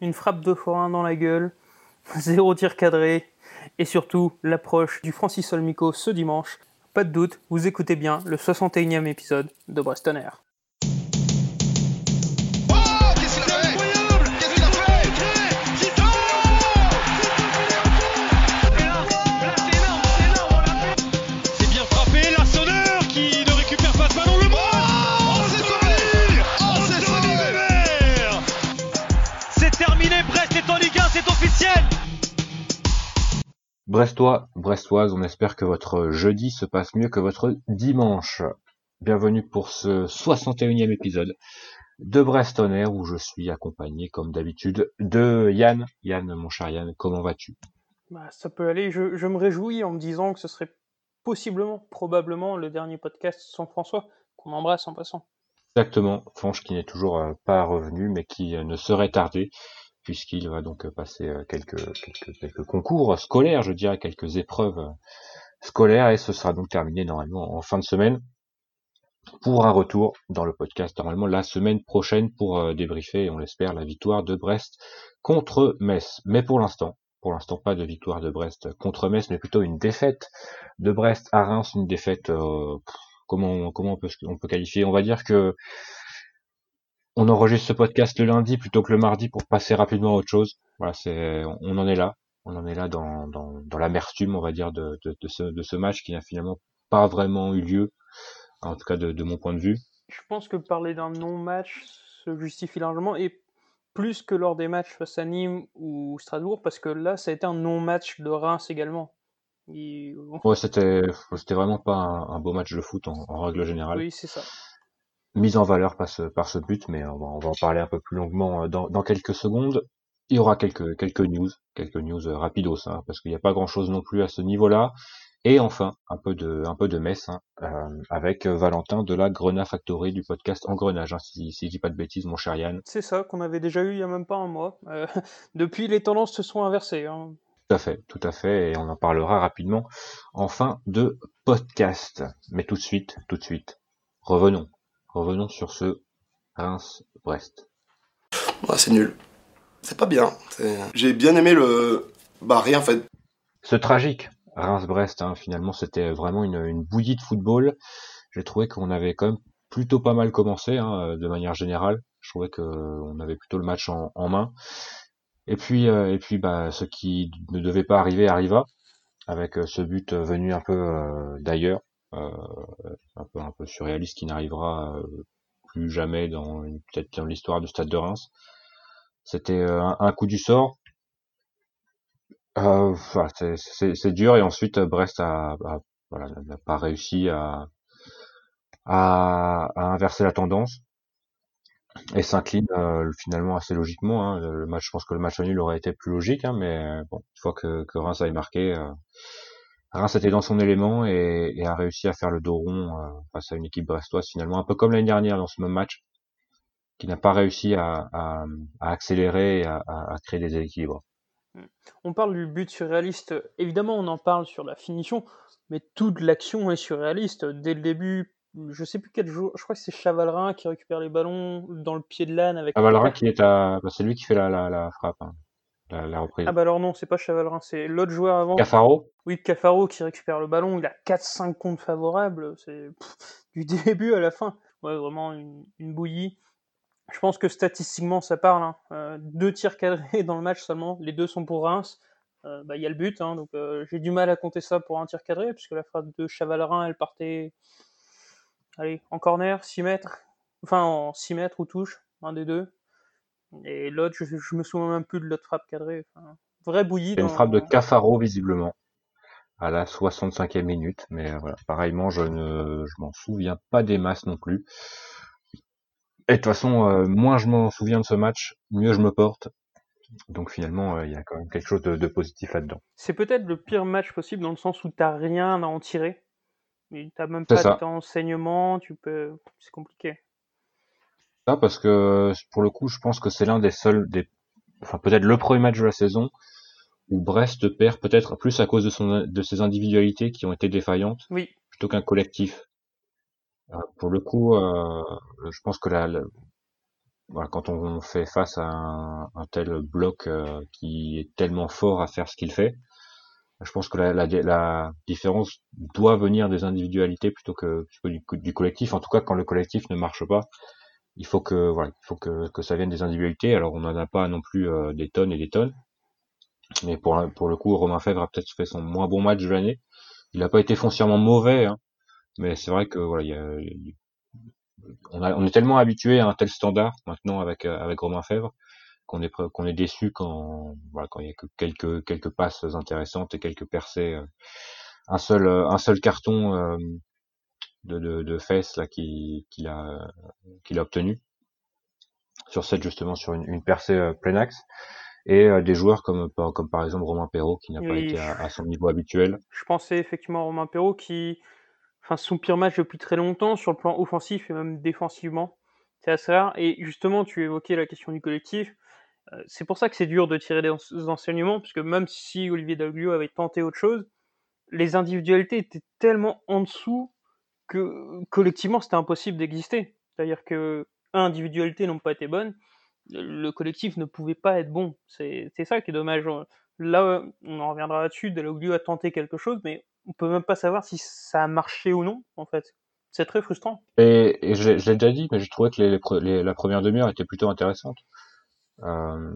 une frappe de forain dans la gueule, zéro tir cadré, et surtout l'approche du Francis Olmico ce dimanche. Pas de doute, vous écoutez bien le 61e épisode de Brest Air. Brestois, Brestoise, on espère que votre jeudi se passe mieux que votre dimanche. Bienvenue pour ce 61e épisode de Brest Air où je suis accompagné comme d'habitude de Yann. Yann, mon cher Yann, comment vas-tu? Bah, Ça peut aller, je, me réjouis en me disant que ce serait possiblement, probablement le dernier podcast sans François, qu'on embrasse en passant. Exactement, Franche qui n'est toujours euh, pas revenu mais qui euh, ne serait tardé puisqu'il va donc passer euh, quelques, quelques, quelques, concours scolaires, je dirais, quelques épreuves euh, scolaires, et ce sera donc terminé normalement en fin de semaine pour un retour dans le podcast normalement la semaine prochaine pour euh, débriefer, on l'espère, la victoire de Brest contre Metz. Mais pour l'instant, pour l'instant pas de victoire de Brest contre Metz, mais plutôt une défaite de Brest à Reims, une défaite comment comment on peut on peut qualifier? On va dire que on enregistre ce podcast le lundi plutôt que le mardi pour passer rapidement à autre chose. Voilà, c'est, on en est là. On en est là dans, dans, dans l'amertume, on va dire, de, de, de, ce, de ce match qui n'a finalement pas vraiment eu lieu, en tout cas de, de mon point de vue. Je pense que parler d'un non-match se justifie largement et plus que lors des matchs face à Nîmes ou Strasbourg, parce que là, ça a été un non-match de Reims également. Ouais, c'était, c'était vraiment pas un, un, beau match de foot en, en règle générale. Oui, c'est ça mise en valeur par ce, par ce but, mais on va, on va en parler un peu plus longuement euh, dans, dans quelques secondes. Il y aura quelques, quelques news, quelques news euh, rapidos, hein, parce qu'il n'y a pas grand chose non plus à ce niveau-là. Et enfin, un peu de, un peu de messe hein, euh, avec Valentin de la Grenat Factory du podcast Engrenage, hein, si, si je dis pas de bêtises, mon cher Yann. C'est ça, qu'on avait déjà eu il y a même pas un mois. depuis, les tendances se sont inversées. Hein. Tout à fait, tout à fait, et on en parlera rapidement en fin de podcast. Mais tout de suite, tout de suite, revenons Revenons sur ce Reims-Brest. c'est nul. C'est pas bien. J'ai bien aimé le. Bah, rien en fait. Ce tragique Reims-Brest, hein, finalement, c'était vraiment une, bouillie de football. J'ai trouvé qu'on avait quand même plutôt pas mal commencé, hein, de manière générale. Je trouvais qu'on avait plutôt le match en, main. Et puis, euh, et puis, bah, ce qui ne devait pas arriver arriva, avec euh, ce but venu un peu euh, d'ailleurs. Euh, un peu un peu surréaliste qui n'arrivera euh, plus jamais dans peut-être dans l'histoire du Stade de Reims. C'était euh, un, coup du sort. Euh, c'est dur et ensuite Brest a, voilà, n'a pas réussi à, à, à, inverser la tendance et s'incline finalement assez logiquement. Hein. Le match, je pense que le match nul aurait été plus logique, hein, mais bon, une fois que, que Reims avait marqué, Reims était dans son élément et, a réussi à faire le dos rond euh, face à une équipe brestoise finalement, un peu comme l'année dernière dans ce même match, qui n'a pas réussi à, accélérer et à, créer des équilibres. On parle du but surréaliste, évidemment on en parle sur la finition, mais toute l'action est surréaliste. Dès le début, je sais plus quel jour, je crois que c'est Chavalrin qui récupère les ballons dans le pied de l'âne avec. Chavalrin qui est à, bah, c'est lui qui fait la, frappe. Hein. Ah bah alors non, c'est pas Chavalrin, c'est l'autre joueur avant. Cafaro Oui, Cafaro qui récupère le ballon, il a 4-5 comptes favorables, c'est du début à la fin. Ouais, vraiment une, bouillie. Je pense que statistiquement ça parle. Hein. Euh, deux tirs cadrés dans le match seulement, les deux sont pour Reims. Euh, bah, il y a le but, hein, donc euh, j'ai du mal à compter ça pour un tir cadré, puisque la phrase de Chavalrin, elle partait allez, en corner, 6 mètres, enfin en 6 mètres ou touche, un des deux. Et l'autre, je, me souviens même plus de l'autre frappe cadrée. Enfin, vrai bouillie. Une frappe de Cafaro, visiblement, à la 65e minute. Mais euh, voilà, pareillement, je ne je m'en souviens pas des masses non plus. Et de toute façon, euh, moins je m'en souviens de ce match, mieux je me porte. Donc finalement, euh, il y a quand même quelque chose de, positif là-dedans. C'est peut-être le pire match possible dans le sens où t'as rien à en tirer. T'as même pas d'enseignement, tu peux, c'est compliqué parce que pour le coup, je pense que c'est l'un des seuls, des, enfin peut-être le premier match de la saison où Brest perd peut-être plus à cause de son de ses individualités qui ont été défaillantes, oui. plutôt qu'un collectif. Euh, pour le coup, euh, je pense que la, quand on fait face à un, tel bloc euh, qui est tellement fort à faire ce qu'il fait, je pense que la, la, différence doit venir des individualités plutôt que, du, du, collectif. En tout cas, quand le collectif ne marche pas, il faut que voilà, il faut que, que ça vienne des individualités. Alors on n'en a pas non plus euh, des tonnes et des tonnes, mais pour pour le coup, Romain Fèvre a peut-être fait son moins bon match de l'année. Il n'a pas été foncièrement mauvais, hein, mais c'est vrai que voilà, on est tellement habitué à un tel standard maintenant avec euh, avec Romain Fèvre qu'on est qu'on est déçu quand voilà quand il y a que quelques quelques passes intéressantes et quelques percées euh, un seul un seul carton de, de, de fesses là qu'il a qu'il a obtenu sur cette justement sur une, une percée euh, plein axe et euh, des joueurs comme comme par exemple Romain Perrault qui n'a pas été à, son niveau habituel. Je pensais effectivement à Romain Perrault qui enfin son pire match depuis très longtemps sur le plan offensif et même défensivement. C'est assez rare et justement tu évoquais la question du collectif. Euh, c'est pour ça que c'est dur de tirer des enseignements, puisque même si Olivier Daglio avait tenté autre chose, les individualités étaient tellement en dessous que collectivement c'était impossible d'exister. C'est-à-dire que individualités n'ont pas été bonnes, le collectif ne pouvait pas être bon. C'est ça qui est dommage. Là, on en reviendra là-dessus. Delaglio a tenté quelque chose, mais on peut même pas savoir si ça a marché ou non, en fait. C'est très frustrant. Et, et je, l'ai déjà dit, mais je trouvais que la première demi-heure était plutôt intéressante. Euh,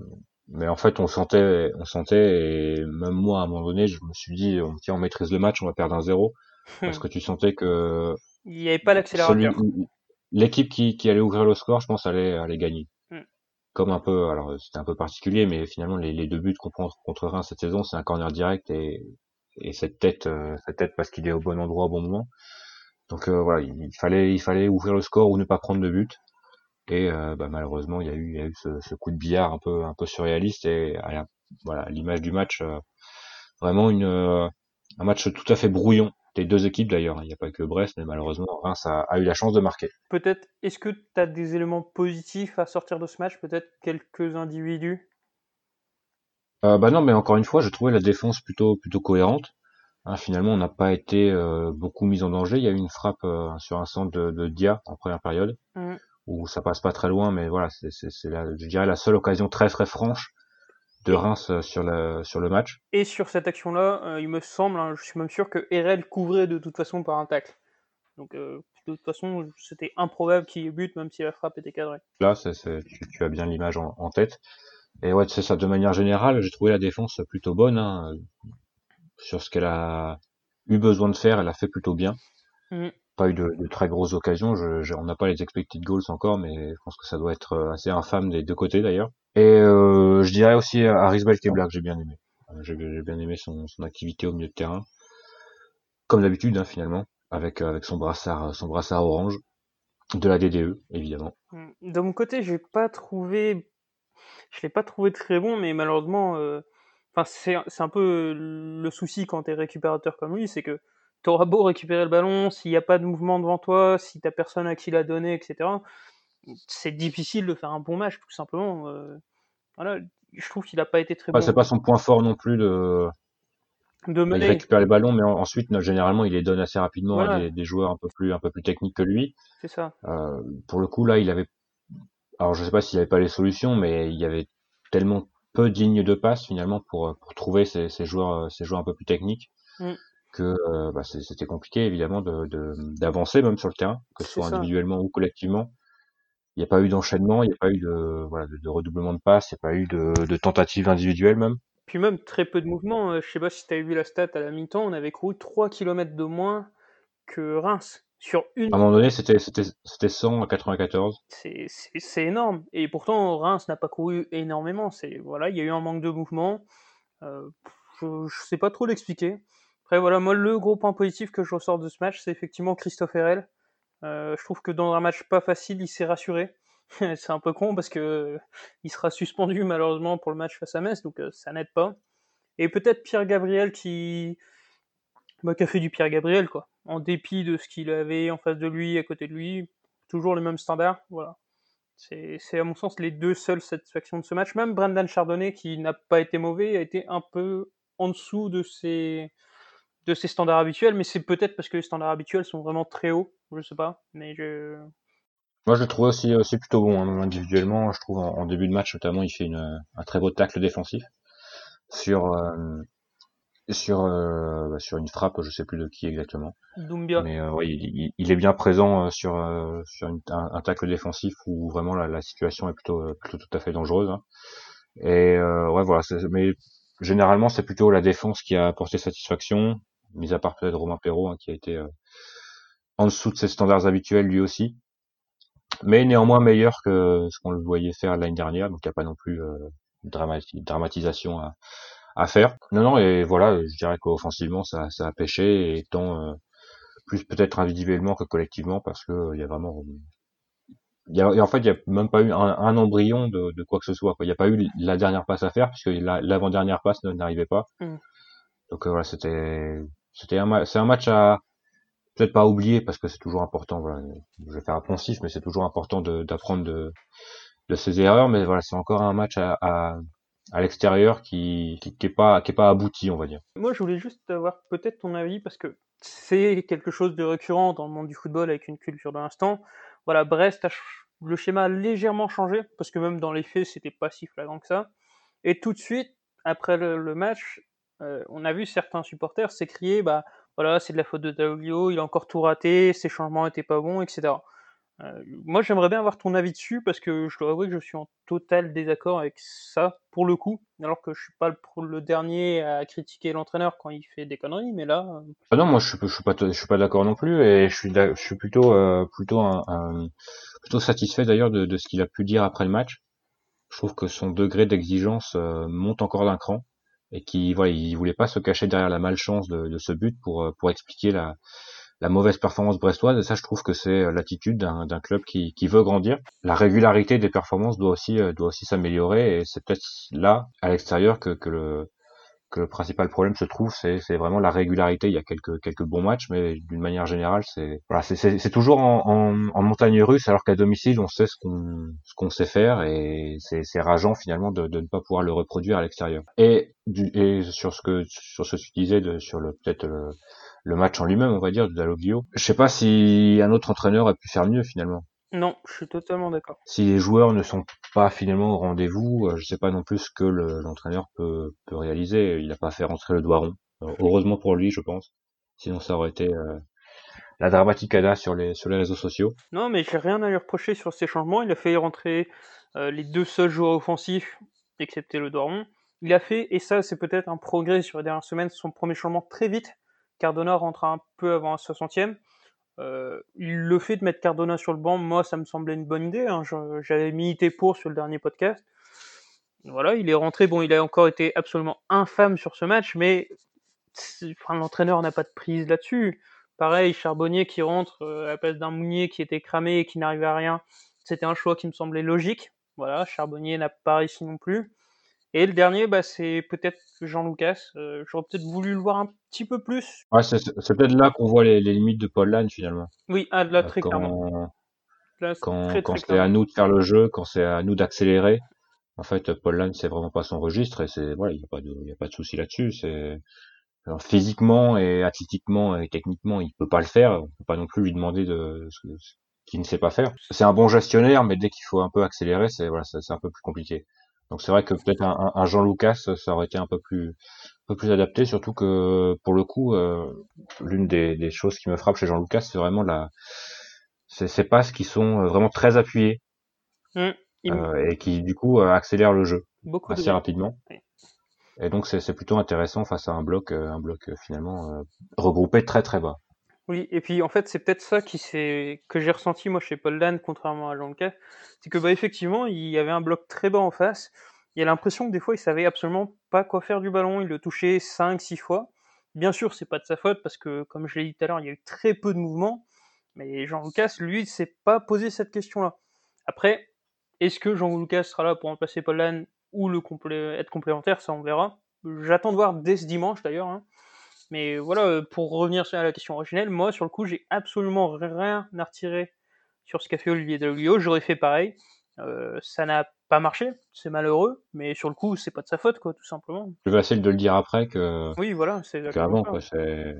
mais en fait, on sentait, on sentait, et même moi, à un moment donné, je me suis dit, tiens, on maîtrise le match, on va perdre un zéro. Parce que tu sentais que il n'y avait pas l'accélérateur. L'équipe qui, qui allait ouvrir le score, je pense, allait, allait gagner. Hmm. Comme un peu, alors c'était un peu particulier, mais finalement les, les deux buts qu'on prend contre Reims cette saison, c'est un corner direct et, et cette tête, euh, cette tête parce qu'il est au bon endroit au bon moment. Donc euh, voilà, il, fallait, il fallait ouvrir le score ou ne pas prendre de but. Et euh, bah, malheureusement, il y a eu, il y a eu ce, ce, coup de billard un peu, un peu surréaliste et voilà, l'image du match, vraiment une, un match tout à fait brouillon des deux équipes d'ailleurs. Hein. Il n'y a pas que Brest, mais malheureusement, Reims a, a eu la chance de marquer. Peut-être, est-ce que tu as des éléments positifs à sortir de ce match? Peut-être quelques individus? Euh, Bah non, mais encore une fois, je trouvais la défense plutôt, plutôt cohérente. Hein, finalement, on n'a pas été euh, beaucoup mis en danger. Il y a eu une frappe euh, sur un centre de, de, Dia en première période, mmh. où ça passe pas très loin, mais voilà, c'est, je dirais, la seule occasion très très franche de Reims euh, sur, la, sur le match. Et sur cette action-là, euh, il me semble, hein, je suis même sûr que RL couvrait de toute façon par un tacle. Donc euh, de toute façon, c'était improbable qu'il y ait but, même si la frappe était cadrée. Là, tu, as bien l'image en, tête. Et ouais, c'est ça. De manière générale, j'ai trouvé la défense plutôt bonne. Hein, sur ce qu'elle a eu besoin de faire, elle a fait plutôt bien. Mm. Pas eu de, très grosses occasions. Je, on n'a pas les expected goals encore, mais je pense que ça doit être assez infâme des deux côtés d'ailleurs. Et euh, je dirais aussi Aris Belkebla que j'ai bien aimé. Euh, j'ai bien aimé son, son, activité au milieu de terrain, comme d'habitude hein, finalement, avec avec son brassard son brassard orange de la DDE évidemment. Mm. De mon côté, j'ai pas je l'ai pas trouvé très bon, mais malheureusement, euh, enfin c'est un peu le souci quand t'es récupérateur comme lui, c'est que t'auras beau récupérer le ballon, s'il n'y a pas de mouvement devant toi, si t'as personne à qui la donner, etc c'est difficile de faire un bon match, tout simplement. Euh, voilà, je trouve qu'il n'a pas été très bon. C'est pas son point fort non plus de. De mener. Il récupère les ballons, mais ensuite, généralement, il les donne assez rapidement à des, joueurs un peu plus, un peu plus techniques que lui. C'est ça. Euh, pour le coup, là, il avait. Alors, je sais pas s'il avait pas les solutions, mais il y avait tellement peu dignes de passe finalement pour, pour trouver ces, ces joueurs, ces joueurs un peu plus techniques. Mm. que euh, bah, c'était compliqué évidemment de d'avancer même sur le terrain, que ce soit individuellement ou collectivement il n'y a pas eu d'enchaînement, il n'y a pas eu de, voilà, de, redoublement de passes, il n'y a pas eu de, de tentative individuelle même. Puis même très peu de mouvements. Euh, je sais pas si tu as vu la stat à la mi-temps, on avait couru 3 km de moins que Reims sur une. À un moment donné, c'était c'était 100 à 94. C'est énorme. Et pourtant, Reims n'a pas couru énormément. Voilà, il y a eu un manque de mouvement. Euh, je, ne sais pas trop l'expliquer. Après voilà, moi le gros point positif que je ressors de ce match, c'est effectivement Christophe Herel. Euh, je trouve que dans un match pas facile, il s'est rassuré. c'est un peu con parce que il sera suspendu malheureusement pour le match face à Metz, donc euh, ça n'aide pas. Et peut-être Pierre Gabriel qui, bah, qui a fait du Pierre Gabriel quoi. En dépit de ce qu'il avait en face de lui, à côté de lui, toujours les mêmes standards. Voilà. C'est, à mon sens les deux seules satisfactions de ce match. Même Brendan Chardonnay, qui n'a pas été mauvais, a été un peu en dessous de ses, de ses standards habituels, mais c'est peut-être parce que les standards habituels sont vraiment très hauts, je sais pas, mais je... Moi, je le trouve aussi, aussi plutôt bon, hein, individuellement. Je trouve en, début de match, notamment, il fait une, un très beau tacle défensif sur, euh, sur, euh, sur une frappe, je sais plus de qui exactement. Doumbia. Mais euh, il, il, est bien présent euh, sur, sur une, un, tacle défensif où vraiment la, la, situation est plutôt, plutôt tout à fait dangereuse. Hein. Et ouais, voilà. Mais généralement, c'est plutôt la défense qui a apporté satisfaction, mis à part peut-être Romain Perrault, hein, qui a été en dessous de ses standards habituels lui aussi mais néanmoins meilleur que ce qu'on le voyait faire l'année dernière, donc il n'y a pas non plus euh, dramatisation à, à, faire. Non, non, et voilà, je dirais qu'offensivement ça, ça a pêché, et tant euh, plus peut-être individuellement que collectivement, parce que il y a vraiment il y a, et en fait, il n'y a même pas eu un, embryon de, de, quoi que ce soit. Il n'y a pas eu la dernière passe à faire, puisque l'avant-dernière passe n'arrivait pas. Mm. Donc euh, voilà, c'était c'était un, c'est un match à, peut-être pas oublier parce que c'est toujours important. Je vais faire un poncif, mais c'est toujours important d'apprendre de, de, ses erreurs. Mais voilà, c'est encore un match à, à, l'extérieur qui, qui, pas qui est pas abouti, on va dire. Moi, je voulais juste avoir peut-être ton avis parce que c'est quelque chose de récurrent dans le monde du football avec une culture de l'instant. Voilà, Brest le schéma a légèrement changé parce que même dans les faits, c'était pas si flagrant que ça. Et tout de suite, après le, match, euh, on a vu certains supporters s'écrier bah voilà, c'est de la faute de Daoglio, il a encore tout raté, ses changements étaient pas bons, etc. Euh, moi, j'aimerais bien avoir ton avis dessus parce que je dois avouer que je suis en total désaccord avec ça pour le coup, alors que je suis pas le, dernier à critiquer l'entraîneur quand il fait des conneries, mais là. Euh, ah non, moi je suis, suis pas, d'accord non plus et je suis, plutôt, plutôt satisfait d'ailleurs de, de, ce qu'il a pu dire après le match. Je trouve que son degré d'exigence monte encore d'un cran et qui voilà, il voulait pas se cacher derrière la malchance de, de ce but pour euh, pour expliquer la la mauvaise performance brestoise et ça je trouve que c'est euh, l'attitude d'un club qui, qui veut grandir. La régularité des performances doit aussi euh, doit aussi s'améliorer et c'est peut-être là à l'extérieur que, que le que le principal problème se trouve, c'est, vraiment la régularité. Il y a quelques, bons matchs, mais d'une manière générale, c'est toujours en, en, montagne russe, alors qu'à domicile, on sait ce qu'on, ce sait faire, et c'est, rageant finalement de, ne pas pouvoir le reproduire à l'extérieur. Et, et sur ce que sur ce que tu disais de, sur le peut-être le, match en lui-même, on va dire, de Dalloglio, je sais pas si un autre entraîneur a pu faire mieux finalement. Non, je suis totalement d'accord. Si les joueurs ne sont pas finalement au rendez-vous, euh, je sais pas non plus ce que l'entraîneur peut, peut réaliser. Il n'a pas fait rentrer le doigt rond. Euh, heureusement pour lui, je pense. Sinon, ça aurait été euh, la dramaticada sur les, sur les réseaux sociaux. Non, mais j'ai rien à lui reprocher sur ces changements. Il a fait rentrer les deux seuls joueurs offensifs, excepté le doigt rond. Il a fait, et ça c'est peut-être un progrès sur les dernières semaines, son premier changement très vite. Cardona rentre un peu avant la 60e. Euh, le fait de mettre Cardona sur le banc, moi, ça me semblait une bonne idée. Hein. J'avais milité pour sur le dernier podcast. Voilà, il est rentré. Bon, il a encore été absolument infâme sur ce match, mais l'entraîneur n'a pas de prise là-dessus. Pareil, Charbonnier qui rentre euh, à la place d'un Mounier qui était cramé et qui n'arrivait à rien. C'était un choix qui me semblait logique. Voilà, Charbonnier n'a pas réussi non plus. Et le dernier, bah, c'est peut-être Jean Lucas. Euh, j'aurais peut-être voulu le voir un petit peu plus. Ouais, c'est, peut-être là qu'on voit les, limites de Paul Lannes finalement. Oui, ah, là, très quand, clairement. quand, c'est à nous de faire le jeu, quand c'est à nous d'accélérer, en fait, Paul Lannes, c'est vraiment pas son registre et c'est voilà, il n'y a pas de, y a pas de souci là-dessus. C'est physiquement et athlétiquement et techniquement, il peut pas le faire. On peut pas non plus lui demander de ce qu'il ne sait pas faire. C'est un bon gestionnaire, mais dès qu'il faut un peu accélérer, c'est voilà, c'est un peu plus compliqué. Donc c'est vrai que peut-être un, un, Jean Lucas, ça aurait été un peu plus, un peu plus adapté, surtout que pour le coup, euh, l'une des, des, choses qui me frappe chez Jean Lucas, c'est vraiment la, ces passes qui sont euh, vraiment très appuyées mmh, euh, et qui du coup accélèrent le jeu assez rapidement. Et donc c'est plutôt intéressant face à un bloc, un bloc finalement regroupé très très bas. Oui, et puis en fait, c'est peut-être ça que j'ai ressenti moi chez Paul Dan, contrairement à Jean Lucas, c'est que bah effectivement, il y avait un bloc très bas en face. Il y a l'impression que des fois, il savait absolument pas quoi faire du ballon. Il le touchait 5 6 fois. Bien sûr, c'est pas de sa faute parce que comme je l'ai dit tout à l'heure, il y a eu très peu de mouvements. Mais Jean Lucas, lui, s'est pas posé cette question-là. Après, est-ce que Jean Lucas sera là pour remplacer Paul Dan ou être complémentaire, ça on verra. J'attends de voir dès ce dimanche d'ailleurs. Hein. Mais voilà, euh, pour revenir à la question originelle, moi, sur le coup, j'ai absolument rien à retirer sur ce qu'a fait Olivier Dalloglio. J'aurais fait pareil. Euh, ça n'a pas marché, c'est malheureux, mais sur le coup, c'est pas de sa faute, quoi, tout simplement. Plus facile de le dire après que. Oui, voilà, c'est qu'avant, quoi. C'est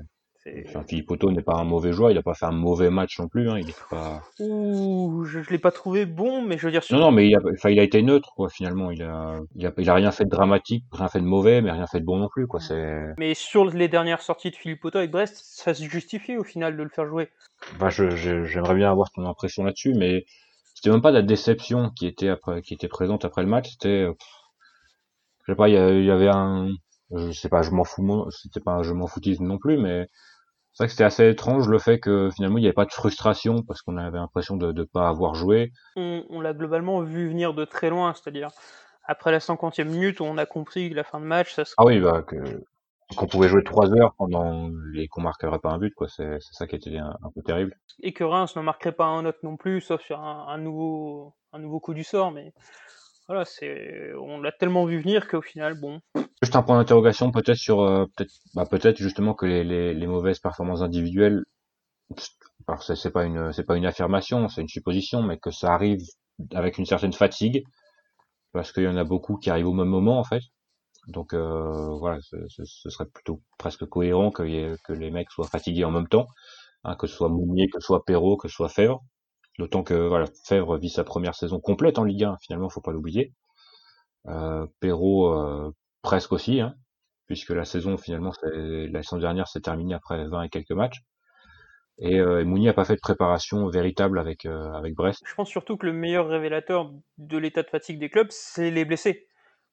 Enfin, Philippe Otto n'est pas un mauvais joueur, il a pas fait un mauvais match non plus. Hein, il est pas. Ouh, je, je l'ai pas trouvé bon, mais je veux dire. Non, non, mais il a, enfin, il a été neutre, quoi. Finalement, il a, il a, il a rien fait de dramatique, rien fait de mauvais, mais rien fait de bon non plus, quoi. Mais sur les dernières sorties de Philippe Otto avec Brest, ça se justifie au final de le faire jouer. Bah, j'aimerais bien avoir ton impression là-dessus, mais c'était même pas la déception qui était après, qui était présente après le match. C'était, je sais pas, il y avait un, je sais pas, je m'en fous, c'était pas je m'en foutisme non plus, mais c'est vrai que c'était assez étrange le fait que finalement il n'y avait pas de frustration parce qu'on avait l'impression de ne pas avoir joué. On, on l'a globalement vu venir de très loin, c'est-à-dire après la 50e minute, on a compris que la fin de match, ça serait Ah oui, bah, que, qu'on pouvait jouer trois heures pendant et qu'on marquerait pas un but, quoi. C'est, c'est ça qui était un, un peu terrible. et que Reims ne marquerait pas un autre non plus, sauf sur un, un nouveau, un nouveau coup du sort. Mais voilà, on l'a tellement vu venir qu'au final, bon, Juste un point d'interrogation peut-être sur, euh, peut-être, bah, peut-être justement que les, les, mauvaises performances individuelles, alors c'est, c'est pas une, pas une affirmation, c'est une supposition, mais que ça arrive avec une certaine fatigue, parce qu'il y en a beaucoup qui arrivent au même moment en fait. Donc euh, voilà, ce, serait plutôt presque cohérent que, que les mecs soient fatigués en même temps, hein, que ce soit Mounier, que ce soit Perrault, que ce soit Fèvre. D'autant que voilà, Fèvre vit sa première saison complète en Ligue 1, finalement, faut pas l'oublier. Euh, Perrault euh, presque aussi, hein, puisque la saison finalement, la saison dernière s'est terminée après 20 et quelques matchs. Et, euh, et Mounier a pas fait de préparation véritable avec euh, avec Brest. je pense surtout que le meilleur révélateur de l'état de fatigue des clubs, c'est les blessés.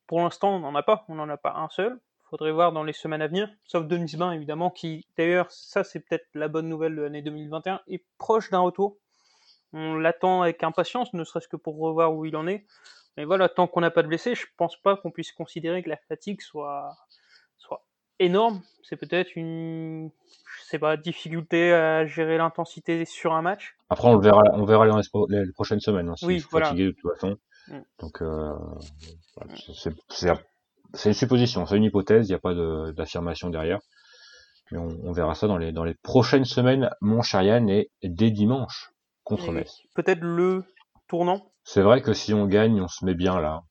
Pour l'instant, on n'en a pas, on n'en a pas un seul. Faudrait voir dans les semaines à venir, sauf Denis Bain évidemment, qui d'ailleurs, ça c'est peut-être la bonne nouvelle de l'année 2021, est proche d'un retour. On l'attend avec impatience, ne serait-ce que pour revoir où il en est. Mais voilà, tant qu'on n'a pas de blessés, je pense pas qu'on puisse considérer que la fatigue soit, soit énorme. C'est peut-être une, je sais pas, difficulté à gérer l'intensité sur un match. Après, on le verra, on verra dans les, prochaines semaines. Hein, s'ils Oui, voilà. fatigués de toute façon. Mm. Donc, euh, c'est, une supposition, c'est une hypothèse. Il n'y a pas de, d'affirmation derrière. Mais on, on verra ça dans les dans les prochaines semaines, mon cher Yann, et dès dimanche contre. Peut-être le tournant. C'est vrai que si on gagne, on se met bien là.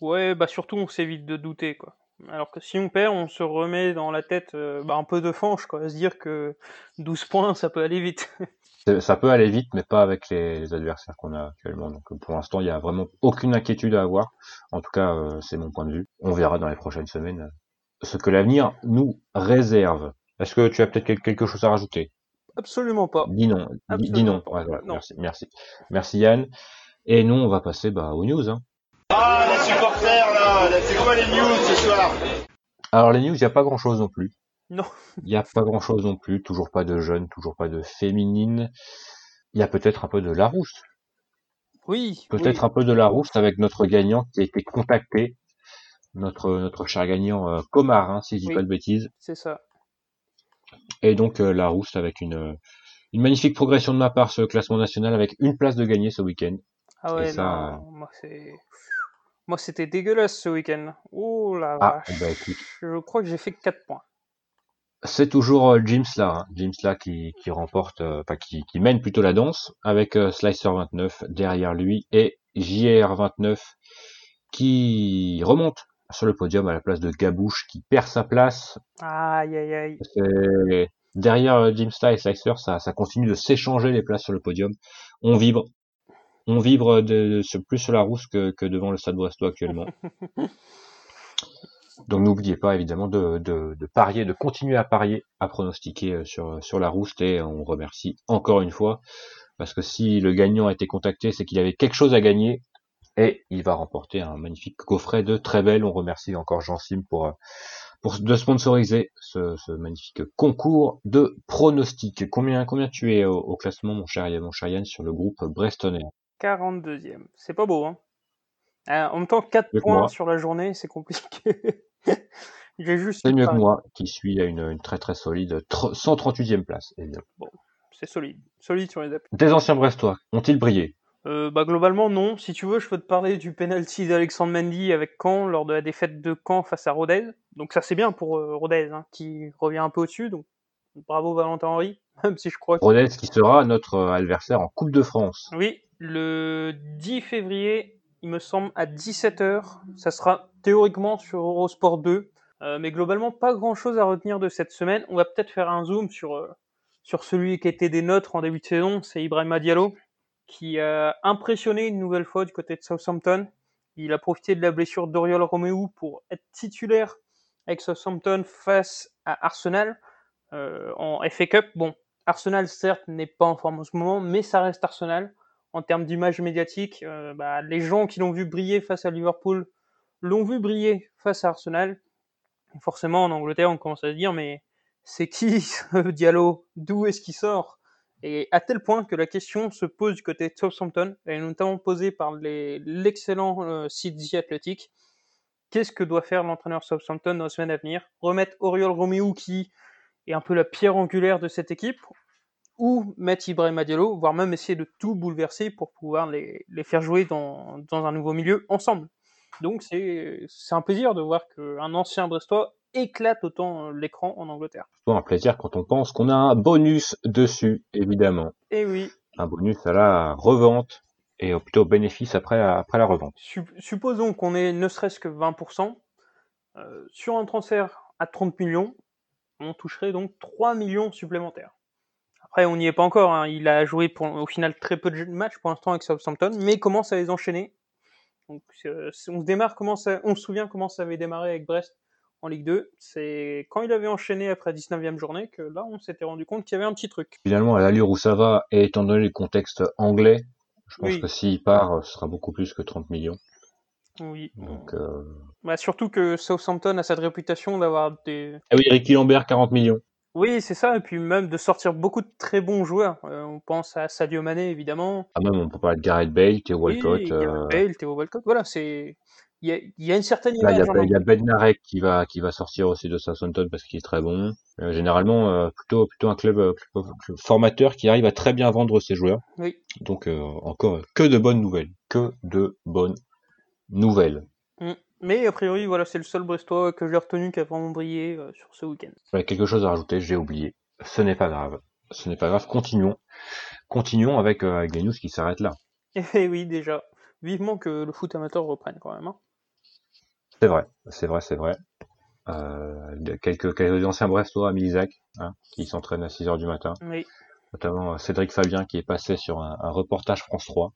Ouais, bah surtout on s'évite de douter quoi. Alors que si on perd, on se remet dans la tête euh, bah, un peu de fange quoi, à se dire que 12 points ça peut aller vite. Ça peut aller vite, mais pas avec les, les adversaires qu'on a actuellement. Donc pour l'instant, il n'y a vraiment aucune inquiétude à avoir. En tout cas, euh, c'est mon point de vue. On verra dans les prochaines semaines euh, ce que l'avenir nous réserve. Est-ce que tu as peut-être quel- quelque chose à rajouter? Absolument pas. Dis non. Dis, non. pas. Ouais, voilà, Non. Merci, merci, merci Yann. Et nous, on va passer bah, aux news. Hein. Ah, les supporters là, là, c'est quoi les news ce soir Alors les news, il n'y a pas grand-chose non plus. Non. Il n'y a pas grand-chose non plus. Toujours pas de jeunes, toujours pas de féminines. Il y a peut-être un peu de Larousse. Oui. Peut-être oui. un peu de Larousse avec notre gagnant qui a été contacté. Notre, notre cher gagnant euh, Comar, hein, si je dis Oui. pas de bêtises. C'est ça. Et donc euh, Larousse avec une, euh, une magnifique progression de ma part sur le classement national avec une place de gagné ce week-end. Ah ouais, ça, non, moi c'est. Moi c'était dégueulasse ce week-end. Oh la Ah, vache. bah écoute. Je crois que j'ai fait 4 points. C'est toujours euh, James là, hein. James là qui, qui remporte, euh, enfin qui, qui mène plutôt la danse avec euh, Slicer 29 derrière lui et JR 29 qui remonte sur le podium à la place de Gabouche qui perd sa place. Aïe aïe aïe. C'est derrière euh, là et Slicer, ça, ça continue de s'échanger les places sur le podium. On vibre, on vibre de, plus sur la rousse que, que devant le Stade Brestois actuellement. Donc n'oubliez pas évidemment de, de, de parier, de continuer à parier, à pronostiquer euh, sur, sur la rouste et on remercie encore une fois parce que si le gagnant a été contacté, c'est qu'il avait quelque chose à gagner et il va remporter un magnifique coffret de très belle. On remercie encore Jean Sim pour, euh, pour de sponsoriser ce, ce magnifique concours de pronostics. Combien, combien tu es au, au classement, mon cher, Yann- mon cher Yann, sur le groupe Brestonner 42e. C'est pas beau, hein. Euh, en même temps, 4 Mieux que points sur la journée, c'est compliqué. j'ai juste. C'est mieux que moi, qui suis à une, une très très solide tr- 138e place. évidemment. C'est solide. Solide sur les appuis. Des anciens Brestois ont-ils brillé? Euh, bah, globalement, non. Si tu veux, je peux te parler du penalty d'Alexandre Mendy avec Caen lors de la défaite de Caen face à Rodez. Donc, ça, c'est bien pour euh, Rodez, hein, qui revient un peu au-dessus. Donc, bravo Valentin Henry, même si je crois que. Rodez qui sera notre euh, adversaire en Coupe de France. Oui, le 10 février, il me semble, à 17h, ça sera théoriquement sur Eurosport 2. mais globalement, pas grand-chose à retenir de cette semaine. On va peut-être faire un zoom sur, sur celui qui était des nôtres en début de saison, c'est Ibrahim Diallo, qui a impressionné une nouvelle fois du côté de Southampton. Il a profité de la blessure d'Oriol Romeu pour être titulaire avec Southampton face à Arsenal en FA Cup. Bon, Arsenal certes n'est pas en forme en ce moment, mais ça reste Arsenal en termes d'image médiatique. bah, les gens qui l'ont vu briller face à Liverpool l'ont vu briller face à Arsenal. forcément, en Angleterre, on commence à se dire, mais c'est qui ce Diallo? D'où est-ce qu'il sort? Et à tel point que la question se pose du côté de Southampton, elle est notamment posée par l'excellent euh, The Athletic. Qu'est-ce que doit faire l'entraîneur Southampton dans la semaine à venir? Remettre Oriol Romeu qui est un peu la pierre angulaire de cette équipe? Ou mettre Ibrahim Diallo, voire même essayer de tout bouleverser pour pouvoir les, faire jouer dans, dans un nouveau milieu ensemble? Donc c'est un plaisir de voir qu'un ancien Brestois éclate autant euh, l'écran en Angleterre. C'est un plaisir quand on pense qu'on a un bonus dessus, évidemment. Et eh oui. Un bonus à la revente et plutôt bénéfice après, après la revente. supposons qu'on ait ne serait-ce que 20%. Euh, sur un transfert à 30 millions, on toucherait donc 3 millions supplémentaires. Après, on n'y est pas encore. Hein. Il a joué pour, au final très peu de matchs pour l'instant avec Southampton, mais commence à les enchaîner? Donc, euh, on se démarre comment ça, on se souvient comment ça avait démarré avec Brest en Ligue 2. C'est quand il avait enchaîné après la 19e journée que là, on s'était rendu compte qu'il y avait un petit truc. Finalement, à l'allure où ça va, et étant donné le contexte anglais, je pense que s'il part, ce sera beaucoup plus que 30 millions. Oui. Donc, euh... bah, surtout que Southampton a cette réputation d'avoir des. Ah oui, Ricky Lambert, 40 millions. Oui, c'est ça, et puis même de sortir beaucoup de très bons joueurs. Euh, on pense à Sadio Mané, évidemment. Ah même, on peut parler de Gareth Bale, Théo Walcott. Oui, Gareth euh. Bale, Théo Walcott, voilà, c'est... Il y, a, y a, une certaine Là, il y a, y a Ben Narek qui va qui va sortir aussi de Southampton parce qu'il est très bon. Euh, généralement, euh, plutôt plutôt un club, euh, formateur qui arrive à très bien vendre ses joueurs. Oui. Donc encore que de bonnes nouvelles, que de bonnes nouvelles. Mm. Mais a priori, voilà, c'est le seul Brestois que j'ai retenu qui a vraiment brillé sur ce week-end. Ouais, quelque chose à rajouter, j'ai oublié. Ce n'est pas grave. Ce n'est pas grave, continuons. Continuons avec, avec des news qui s'arrêtent là. Eh oui, déjà. Vivement que le foot amateur reprenne quand même. Hein. C'est vrai, c'est vrai, c'est vrai. Euh, quelques, quelques anciens Brestois, Milizac, hein, qui s'entraînent à 6h du matin. Oui. Notamment euh, Cédric Fabien qui est passé sur un, un reportage France 3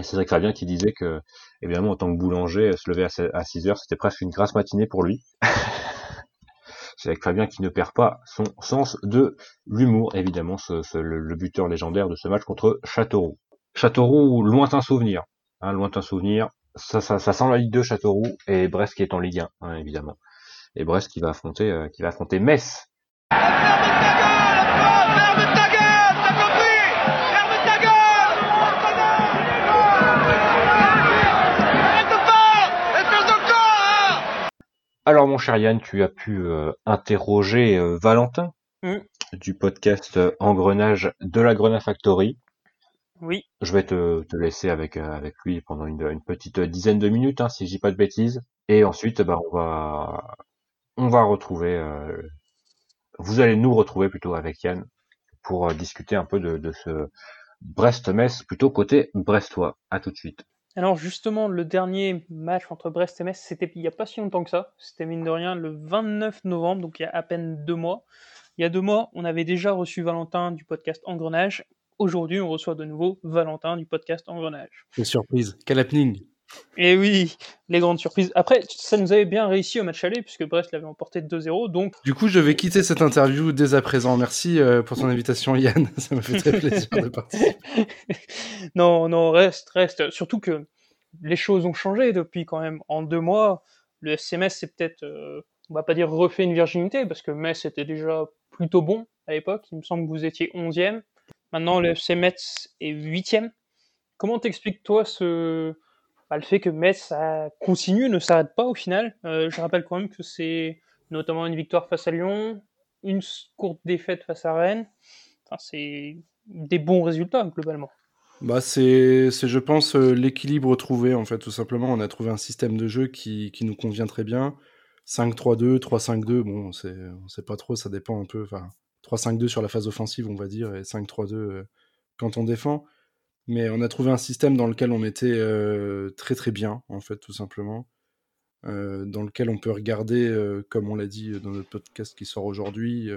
et c'est Fabien qui disait que, évidemment, en tant que boulanger, se lever à 6 heures, c'était presque une grasse matinée pour lui. c'est avec Fabien qui ne perd pas son sens de l'humour, évidemment, ce, le, buteur légendaire de ce match contre Châteauroux. Châteauroux, lointain souvenir. Hein, lointain souvenir. Ça, ça, ça sent la Ligue 2 Châteauroux et Brest qui est en Ligue 1, hein, évidemment. Et Brest qui va affronter, euh, qui va affronter Metz Alors mon cher Yann, tu as pu euh, interroger euh, Valentin mm. du podcast euh, Engrenage de la Grenade Factory. Oui. Je vais te, te laisser avec, avec lui pendant une, une petite dizaine de minutes, hein, si je dis pas de bêtises. Et ensuite, bah, on va on va retrouver vous allez nous retrouver plutôt avec Yann pour discuter un peu de, de ce Brest-Metz plutôt côté brestois. À tout de suite. Alors justement, le dernier match entre Brest et Metz, c'était il n'y a pas si longtemps que ça. C'était mine de rien le 29 novembre, donc il y a à peine deux mois. Il y a deux mois, on avait déjà reçu Valentin du podcast Engrenage. Aujourd'hui, on reçoit de nouveau Valentin du podcast Engrenage. Quelle surprise, quel happening et oui, les grandes surprises. Après, ça nous avait bien réussi au match aller, puisque Brest l'avait emporté 2-0. Donc... Du coup, je vais quitter cette interview dès à présent. Merci euh, pour ton invitation, Yann. Ça m'a fait très plaisir de participer. non, non, reste, reste. Surtout que les choses ont changé depuis quand même. En deux mois, le SMS, c'est peut-être, euh, on va pas dire refait une virginité, parce que Metz était déjà plutôt bon à l'époque. Il me semble que vous étiez 11e. Maintenant, le FC Metz est 8e. Comment t'expliques, toi, ce bah, le fait que Metz continue, ne s'arrête pas au final? Euh, je rappelle quand même que c'est notamment une victoire face à Lyon, une courte défaite face à Rennes. Enfin, c'est des bons résultats globalement. Bah c'est, je pense, euh, l'équilibre trouvé, en fait, tout simplement. On a trouvé un système de jeu qui, qui nous convient très bien. 5-3-2, 3-5-2, bon, on sait, on sait pas trop, ça dépend un peu. Enfin, 3-5-2 sur la phase offensive, on va dire, et 5-3-2 euh, quand on défend. Mais on a trouvé un système dans lequel on était euh, très très bien, en fait, tout simplement. dans lequel on peut regarder, comme on l'a dit dans notre podcast qui sort aujourd'hui,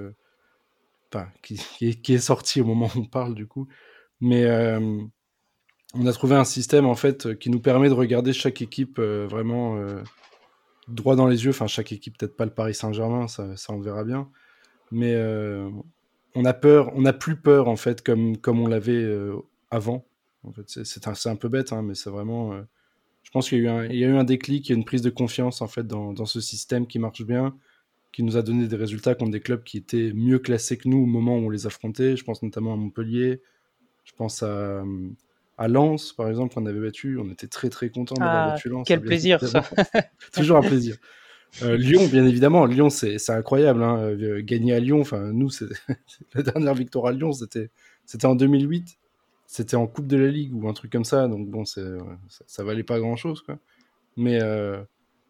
qui, est, sorti au moment où on parle du coup, mais on a trouvé un système en fait qui nous permet de regarder chaque équipe vraiment droit dans les yeux. Enfin, chaque équipe, peut-être pas le Paris Saint-Germain, ça, ça, on verra bien. Mais on a peur, on n'a plus peur en fait comme, comme on l'avait avant. En fait, c'est un, un, peu bête, hein, mais c'est vraiment. je pense qu'il y, a eu un déclic, il y a une prise de confiance en fait dans, dans, ce système qui marche bien, qui nous a donné des résultats contre des clubs qui étaient mieux classés que nous au moment où on les affrontait. Je pense notamment à Montpellier, je pense à, à Lens, par exemple, qu'on avait battu. On était très très contents d'avoir ah, battu Lens. Quel plaisir, ça. Toujours un plaisir. Euh, Lyon, bien évidemment. Lyon, c'est incroyable. Hein. Euh, gagner à Lyon, enfin, nous, la dernière victoire à Lyon, c'était en 2008. C'était en Coupe de la Ligue ou un truc comme ça. Donc, bon, ça, ça valait pas grand chose. Quoi. Mais euh,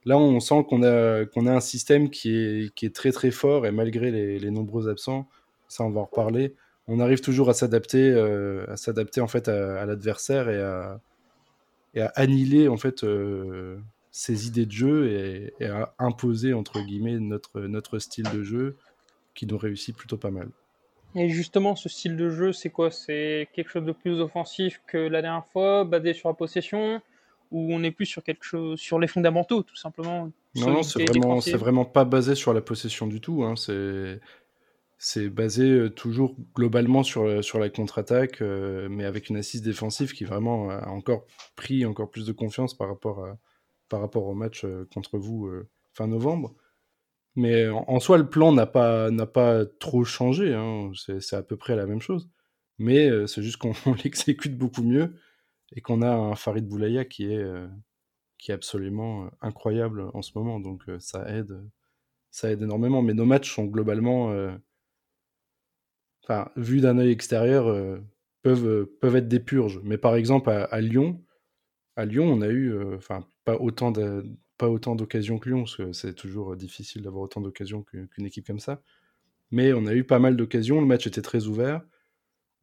là, on sent qu'on a, un système qui est, très très fort et malgré les, nombreux absents, ça, on va en reparler on arrive toujours à s'adapter, euh, à s'adapter en fait à, l'adversaire et à, et annihiler en fait euh, ses idées de jeu et, à imposer entre guillemets notre notre style de jeu qui nous réussit plutôt pas mal. Et justement, ce style de jeu, c'est quoi? C'est quelque chose de plus offensif que la dernière fois, basé sur la possession, ou on est plus sur quelque chose, sur les fondamentaux, tout simplement? Non, non, c'est vraiment, c'est vraiment pas basé sur la possession du tout. Hein. C'est c'est basé toujours globalement sur, sur la contre-attaque, mais avec une assise défensive qui vraiment a encore pris encore plus de confiance par rapport, par rapport au match contre vous fin novembre. Mais en, soi, le plan n'a pas, pas trop changé, hein. c'est, à peu près la même chose. Mais c'est juste qu'on l'exécute beaucoup mieux et qu'on a un Farid Boulaya qui est, qui est absolument incroyable en ce moment. Donc ça aide, ça aide énormément. Mais nos matchs sont globalement enfin, vu d'un œil extérieur, euh, peuvent, euh, peuvent être des purges. Mais par exemple, à, Lyon, à Lyon, on a eu, euh, enfin, pas autant pas autant d'occasions que Lyon, parce que c'est toujours difficile d'avoir autant d'occasions qu'une équipe comme ça. Mais on a eu pas mal d'occasions. Le match était très ouvert.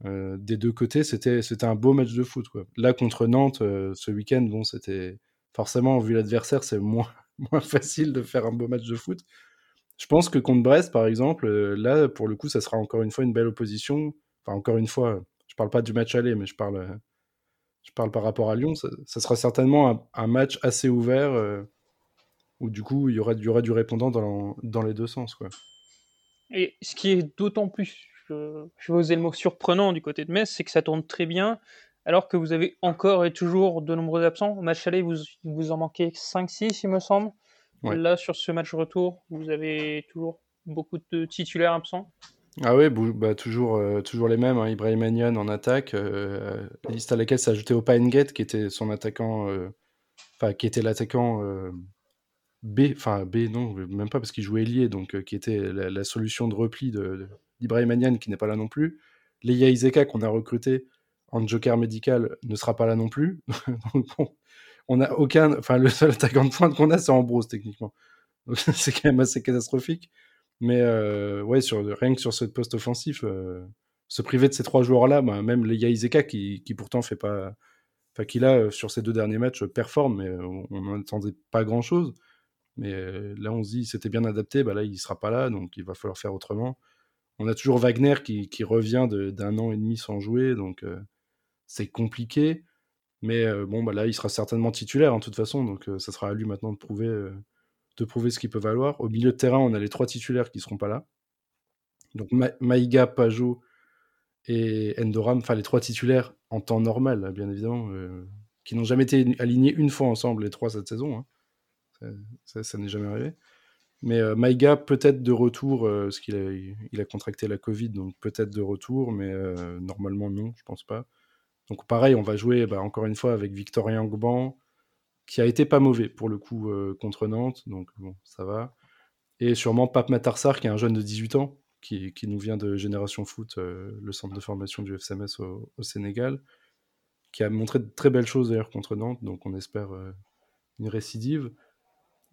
des deux côtés, c'était un beau match de foot. Là contre Nantes, ce week-end, bon, c'était forcément vu l'adversaire, c'est moins moins facile de faire un beau match de foot. Je pense que contre Brest, par exemple, euh, là, pour le coup, ça sera encore une fois une belle opposition. Enfin, encore une fois, je parle pas du match aller, mais je parle, euh, je parle par rapport à Lyon. Ça, sera certainement un, match assez ouvert euh, où, du coup, il y aura, du répondant dans, dans, les deux sens. Quoi. Et ce qui est d'autant plus, je, je vais oser le mot surprenant du côté de Metz, c'est que ça tourne très bien alors que vous avez encore et toujours de nombreux absents. Au match aller, vous, vous en manquez 5-6, il me semble. Là, sur ce match retour, vous avez toujours beaucoup de titulaires absents ah oui, bah, toujours, euh, toujours les mêmes. Hein. Ibrahim en attaque, euh, liste à laquelle s'ajoutait Opa Ngate, qui était son attaquant, euh, enfin qui était l'attaquant B, enfin B non, même pas parce qu'il jouait ailier, donc qui était la, solution de repli d'Ibrahim de, Agnan, qui n'est pas là non plus. Leia Izeka qu'on a recruté en joker médical ne sera pas là non plus. donc bon, on a aucun, enfin le seul attaquant de pointe qu'on a, c'est Ambrose techniquement. c'est quand même assez catastrophique. Mais euh, ouais, rien que sur ce poste offensif, euh, se priver de ces trois joueurs-là, bah, même les Izeka qui, pourtant fait pas, enfin qui là sur ces deux derniers matchs performe, mais on n'en attendait pas grand-chose. Mais euh, là, on se dit, c'était bien adapté, bah là, il sera pas là, donc il va falloir faire autrement. On a toujours Wagner qui, revient d'un an et demi sans jouer, donc c'est compliqué. Mais euh, bon, bah là, il sera certainement titulaire, en toute façon, donc euh, ça sera à lui maintenant de prouver, euh, de prouver ce qu'il peut valoir. Au milieu de terrain, on a les trois titulaires qui seront pas là. Donc Maïga, Pajot et Endoram, enfin les trois titulaires en temps normal, hein, bien évidemment, qui n'ont jamais été alignés une fois ensemble, les trois cette saison. Hein. Ça, n'est jamais arrivé. Mais Maïga, peut-être de retour, parce qu'il a, il a contracté la Covid, donc peut-être de retour, mais normalement non, je pense pas. Donc pareil, on va jouer bah, encore une fois avec Victorien Gban, qui a été pas mauvais pour le coup euh, contre Nantes, donc bon, ça va. Et sûrement Pape Matarsar, qui est un jeune de 18 ans, qui, nous vient de Génération Foot, euh, le centre de formation du FCMS au, Sénégal, qui a montré de très belles choses d'ailleurs contre Nantes, donc on espère euh, une récidive.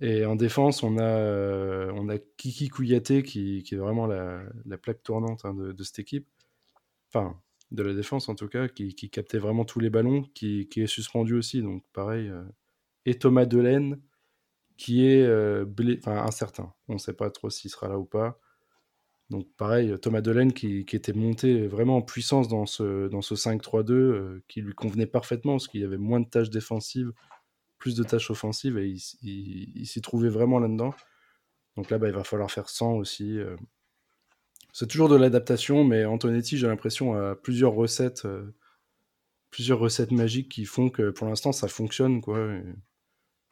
Et en défense, on a, on a Kiki Kouyaté, qui, est vraiment la, plaque tournante hein, de, de, cette équipe. Enfin, de la défense en tout cas, qui, captait vraiment tous les ballons, qui, est suspendu aussi, donc pareil. Et Thomas Delaine, qui est euh, incertain. On ne sait pas trop s'il sera là ou pas. Donc pareil, Thomas Delaine qui, qui, était monté vraiment en puissance dans ce, dans ce 5-3-2 euh, qui lui convenait parfaitement parce qu'il y avait moins de tâches défensives, plus de tâches offensives et il, s'y trouvait vraiment là-dedans. Donc là, bah, il va falloir faire 100 aussi. Euh. C'est toujours de l'adaptation, mais Antonetti, j'ai l'impression, a plusieurs recettes, plusieurs recettes magiques qui font que pour l'instant ça fonctionne. Quoi,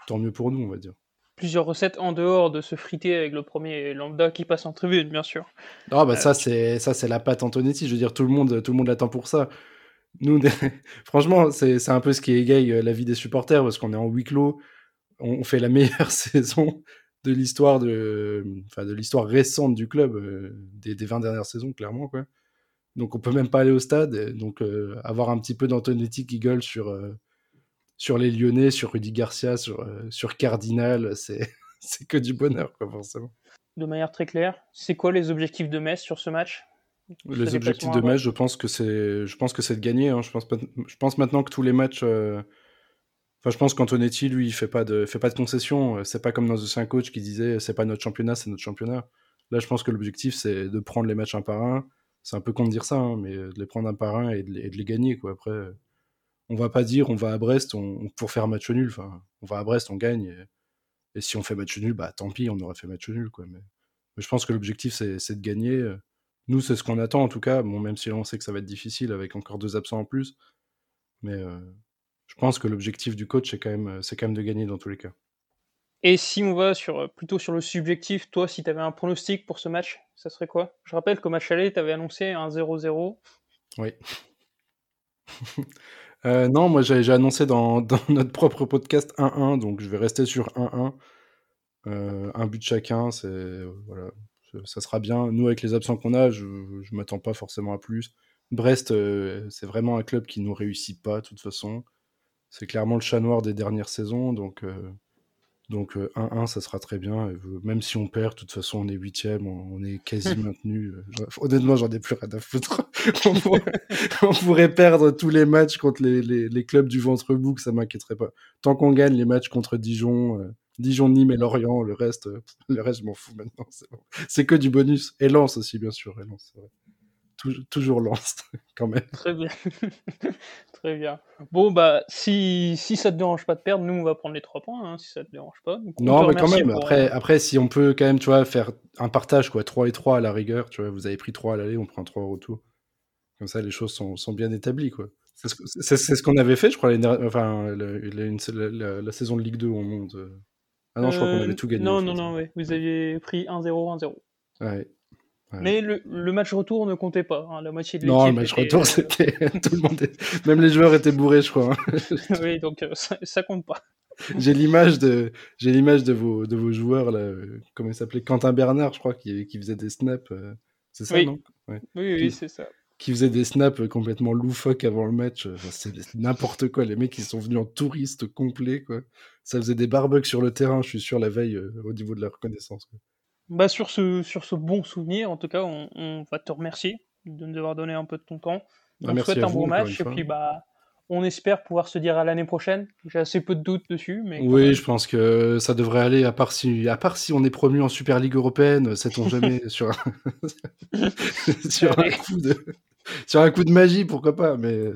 tant mieux pour nous, on va dire plusieurs recettes en dehors de se friter avec le premier lambda qui passe en tribune, bien sûr. Ah bah ça c'est ça c'est la patte Antonetti. Je veux dire tout le monde tout le monde l'attend pour ça. Nous franchement c'est un peu ce qui égaye euh, la vie des supporters parce qu'on est en huis clos, on fait la meilleure saison de l'histoire de enfin de l'histoire récente du club euh, des, des 20 dernières saisons clairement quoi. Donc on peut même pas aller au stade donc euh, avoir un petit peu d'Antonetti qui gueule sur sur les Lyonnais, sur Rudy Garcia, sur, euh, sur Cardinal, c'est, c'est que du bonheur, quoi, forcément. De manière très claire, c'est quoi les objectifs de Metz sur ce match? Les objectifs de Metz, je pense que c'est, je pense que c'est de gagner. Hein. Je, pense je pense maintenant que tous les matchs. Euh, enfin, je pense qu'Antonetti, lui, il fait pas de, fait pas de concessions. C'est pas comme dans The 5 Coach qui disait c'est pas notre championnat, c'est notre championnat. Là, je pense que l'objectif, c'est de prendre les matchs un par un. C'est un peu con de dire ça, hein, mais de les prendre un par un et de et de les gagner, quoi. Après, on va pas dire on va à Brest on, pour faire match nul. Enfin, on va à Brest, on gagne. Et, si on fait match nul, bah tant pis, on aurait fait match nul. Quoi. Mais, je pense que l'objectif, c'est de gagner. Nous, c'est ce qu'on attend en tout cas. Bon, même si on sait que ça va être difficile avec encore deux absents en plus. Mais euh, je pense que l'objectif du coach, c'est quand, même, quand même de gagner dans tous les cas. Et si on va sur, plutôt sur le subjectif, toi, si tu avais un pronostic pour ce match, ça serait quoi? Je rappelle qu'au match aller, tu avais annoncé un 0-0. Oui. Euh, non, moi j'ai annoncé dans, notre propre podcast 1-1, donc je vais rester sur 1-1. Euh, un but chacun, c'est voilà, ça sera bien. Nous, avec les absents qu'on a, je ne m'attends pas forcément à plus. Brest, euh, c'est vraiment un club qui nous réussit pas, de toute façon. C'est clairement le chat noir des dernières saisons, donc donc 1-1, euh, ça sera très bien. même si on perd, de toute façon, on est huitième, on, est quasi maintenu. Euh, honnêtement, j'en ai plus rien à foutre. on, pourrait, perdre tous les matchs contre les, les, clubs du ventre bouc, ça m'inquiéterait pas. Tant qu'on gagne les matchs contre Dijon, euh, Dijon, Nîmes et Lorient, le reste, le reste, je m'en fous maintenant. C'est que du bonus. Et Lens aussi, bien sûr. Et Lens, vrai toujours lance, quand même. Très bien. Très bien. Bon, bah, si, si ça te dérange pas de perdre, nous, on va prendre les trois points, hein, si ça te dérange pas. non, mais quand même, après, euh, après, si on peut quand même, tu vois, faire un partage, quoi, 3 et 3 à la rigueur, tu vois, vous avez pris 3 à l'aller, on prend 3 au retour. Comme ça, les choses sont, sont bien établies, quoi. C'est ce, ce qu'on avait fait, je crois, enfin, la, saison de Ligue 2 où on monte. Euh. Ah non, je crois qu'on avait tout gagné. Non, non, non, oui. Vous aviez pris 1-0, 1-0. Ouais. Mais le, le, match retour ne comptait pas. Hein. La moitié de l'équipe. Non, le match retour, euh, c'était. Tout le monde Même les joueurs étaient bourrés, je crois. Hein. oui, donc euh, ça, ça, compte pas. J'ai l'image de, j'ai l'image de vos, de vos joueurs là. Euh, comment il s'appelait Quentin Bernard, je crois, qui, qui faisait des snaps. C'est ça, non? Oui, oui, c'est ça. Qui faisait des snaps complètement loufoques avant le match. c'est n'importe quoi. Les mecs, ils sont venus en touristes complets, quoi. Ça faisait des barbecues sur le terrain, je suis sûr, la veille, au niveau de la reconnaissance. Quoi. Bah sur ce, sur ce bon souvenir, en tout cas, on, on, va te remercier de nous avoir donné un peu de ton temps. Bah, on te souhaite un bon match et puis bah on espère pouvoir se dire à l'année prochaine. J'ai assez peu de doutes dessus, mais oui, je pense que ça devrait aller. À part si, à part si on est promu en Super Ligue européenne, sait-on jamais sur un... sur un coup de sur un coup de magie, pourquoi pas. Mais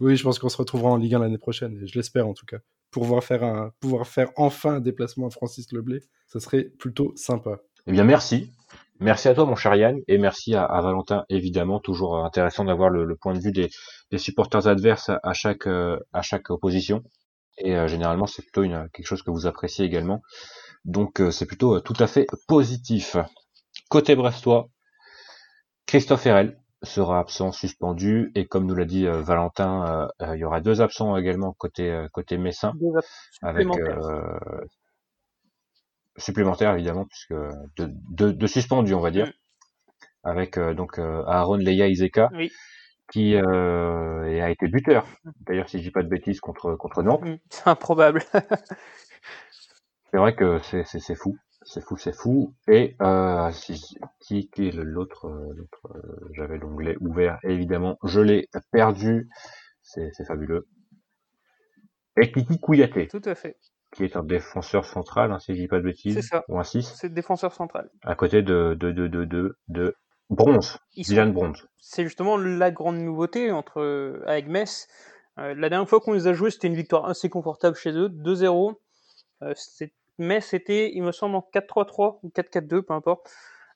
oui, je pense qu'on se retrouvera en Ligue 1 l'année prochaine. Et je l'espère en tout cas. Pour pouvoir faire un, pouvoir faire enfin un déplacement à Francis Leblé, ça serait plutôt sympa. Eh bien, merci. Merci à toi, mon cher Yann, et merci à, Valentin, évidemment. Toujours intéressant d'avoir le, point de vue des, supporters adverses à chaque, euh, à chaque opposition. Et euh, généralement, c'est plutôt une, quelque chose que vous appréciez également. Donc, euh, c'est plutôt tout à fait positif. Côté brestois, Christophe Herel sera absent, suspendu, et comme nous l'a dit Valentin, il y aura deux absents également côté côté Messin, avec supplémentaire évidemment, puisque de, de, on va dire, avec euh, donc euh, Aaron Leia Izeka, qui euh, a été buteur. D'ailleurs, si je dis pas de bêtises contre contre Nantes. Mm, c'est improbable. c'est vrai que c'est c'est fou, c'est fou, c'est fou. Et euh, qui, qui est l'autre J'avais l'onglet ouvert, évidemment, je l'ai perdu. C'est fabuleux. Et Kiki Kouyaté. Tout à fait qui est un défenseur central, hein, si je dis pas de bêtises, ça. ou un 6, C'est défenseur central. à côté de, de, de, de, de, de Bronze, Dylan Bronze. c'est justement la grande nouveauté entre avec Metz. Euh, la dernière fois qu'on les a joués, c'était une victoire assez confortable chez eux, 2-0. Euh, Metz était, il me semble, en 4-3-3 ou 4-4-2, peu importe.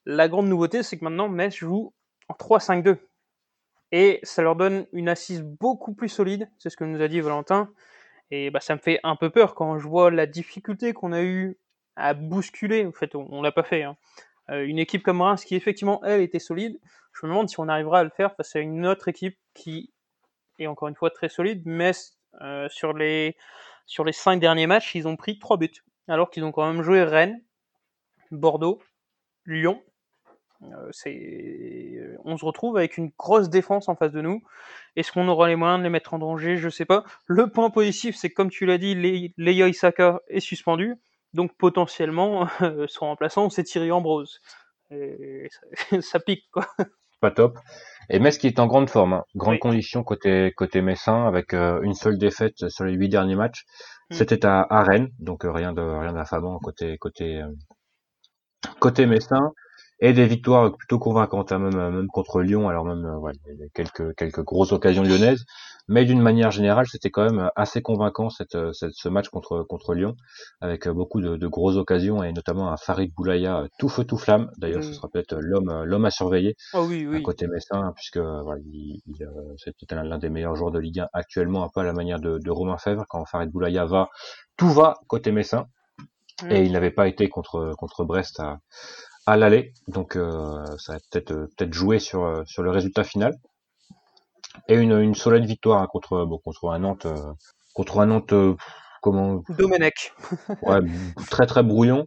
La grande nouveauté, c'est que maintenant Metz joue en 3-5-2. Et ça leur donne une assise beaucoup plus solide, c'est ce que nous a dit Valentin. Et bah, ça me fait un peu peur quand je vois la difficulté qu'on a eu à bousculer. En fait, on, on l'a pas fait. hein. Euh, une équipe comme Reims qui effectivement elle était solide. Je me demande si on arrivera à le faire face à une autre équipe qui est encore une fois très solide, mais euh, sur les sur les cinq derniers matchs, ils ont pris trois buts, alors qu'ils ont quand même joué Rennes, Bordeaux, Lyon. Euh, on se retrouve avec une grosse défense en face de nous. Est-ce qu'on aura les moyens de les mettre en danger? Je sais pas. Le point positif, c'est que comme tu l'as dit, Le- Leia Isaka est suspendu, donc potentiellement son remplaçant c'est Thierry Ambrose. Et ça, ça pique quoi. pas top. Et Metz qui est en grande forme, hein. grande Oui. condition côté côté messin avec euh, une seule défaite sur les huit derniers matchs. Mm. C'était à, à Rennes, donc euh, rien de rien d'affamant côté côté euh, côté messin et des victoires plutôt convaincantes, hein, même même contre Lyon. Alors même euh, ouais, il y a quelques quelques grosses occasions lyonnaises, mais d'une manière générale, c'était quand même assez convaincant cette, euh, cette- ce match contre contre Lyon avec euh, beaucoup de, de grosses occasions et notamment un Farid Boulaya tout feu tout flamme. D'ailleurs, ce Mm. sera peut-être l'homme l'homme à surveiller Oh oui, à oui. côté messin, puisque voilà, il, il, c'est peut-être l'un des meilleurs joueurs de Ligue 1 actuellement, un peu à la manière de, de Romain Fèvre. Quand Farid Boulaya va, tout va côté messin, Mm. et il n'avait pas été contre contre Brest à, à l'aller, donc euh, ça a peut-être euh, peut-être joué sur euh, sur le résultat final. Et une, une solide victoire hein, contre bon, contre un Nantes euh, contre un Nantes euh, comment Domenech. ouais, très très brouillon,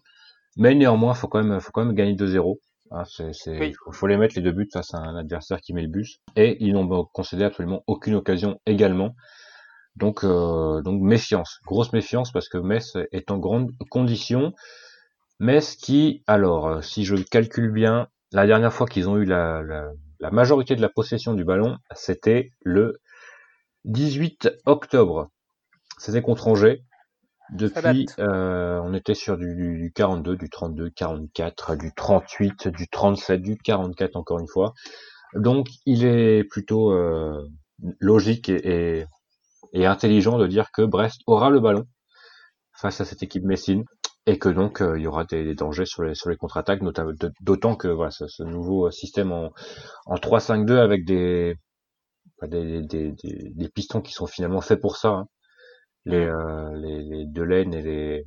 mais néanmoins faut quand même faut quand même gagner 2-0. Hein, c'est, c'est, Oui. faut, faut les mettre les deux buts face à un adversaire qui met le bus. Et ils n'ont concédé absolument aucune occasion également. Donc, euh, donc méfiance, grosse méfiance parce que Metz est en grande condition. Metz qui, alors, euh, si je calcule bien, la dernière fois qu'ils ont eu la, la, la majorité de la possession du ballon, c'était le 18 octobre. C'était contre Angers. Depuis, euh, on était sur du, du, du 42, du 32, 44, du 38, du 37, du 44 encore une fois. Donc, il est plutôt euh, logique et, et, et intelligent de dire que Brest aura le ballon face à cette équipe Messine et que donc euh, il y aura des, des dangers sur les sur les contre-attaques, notamment d'autant que voilà ce, ce nouveau système en, en 3-5-2 avec des, des, des, des, pistons qui sont finalement faits pour ça. Hein les, euh, les, les Delaine et les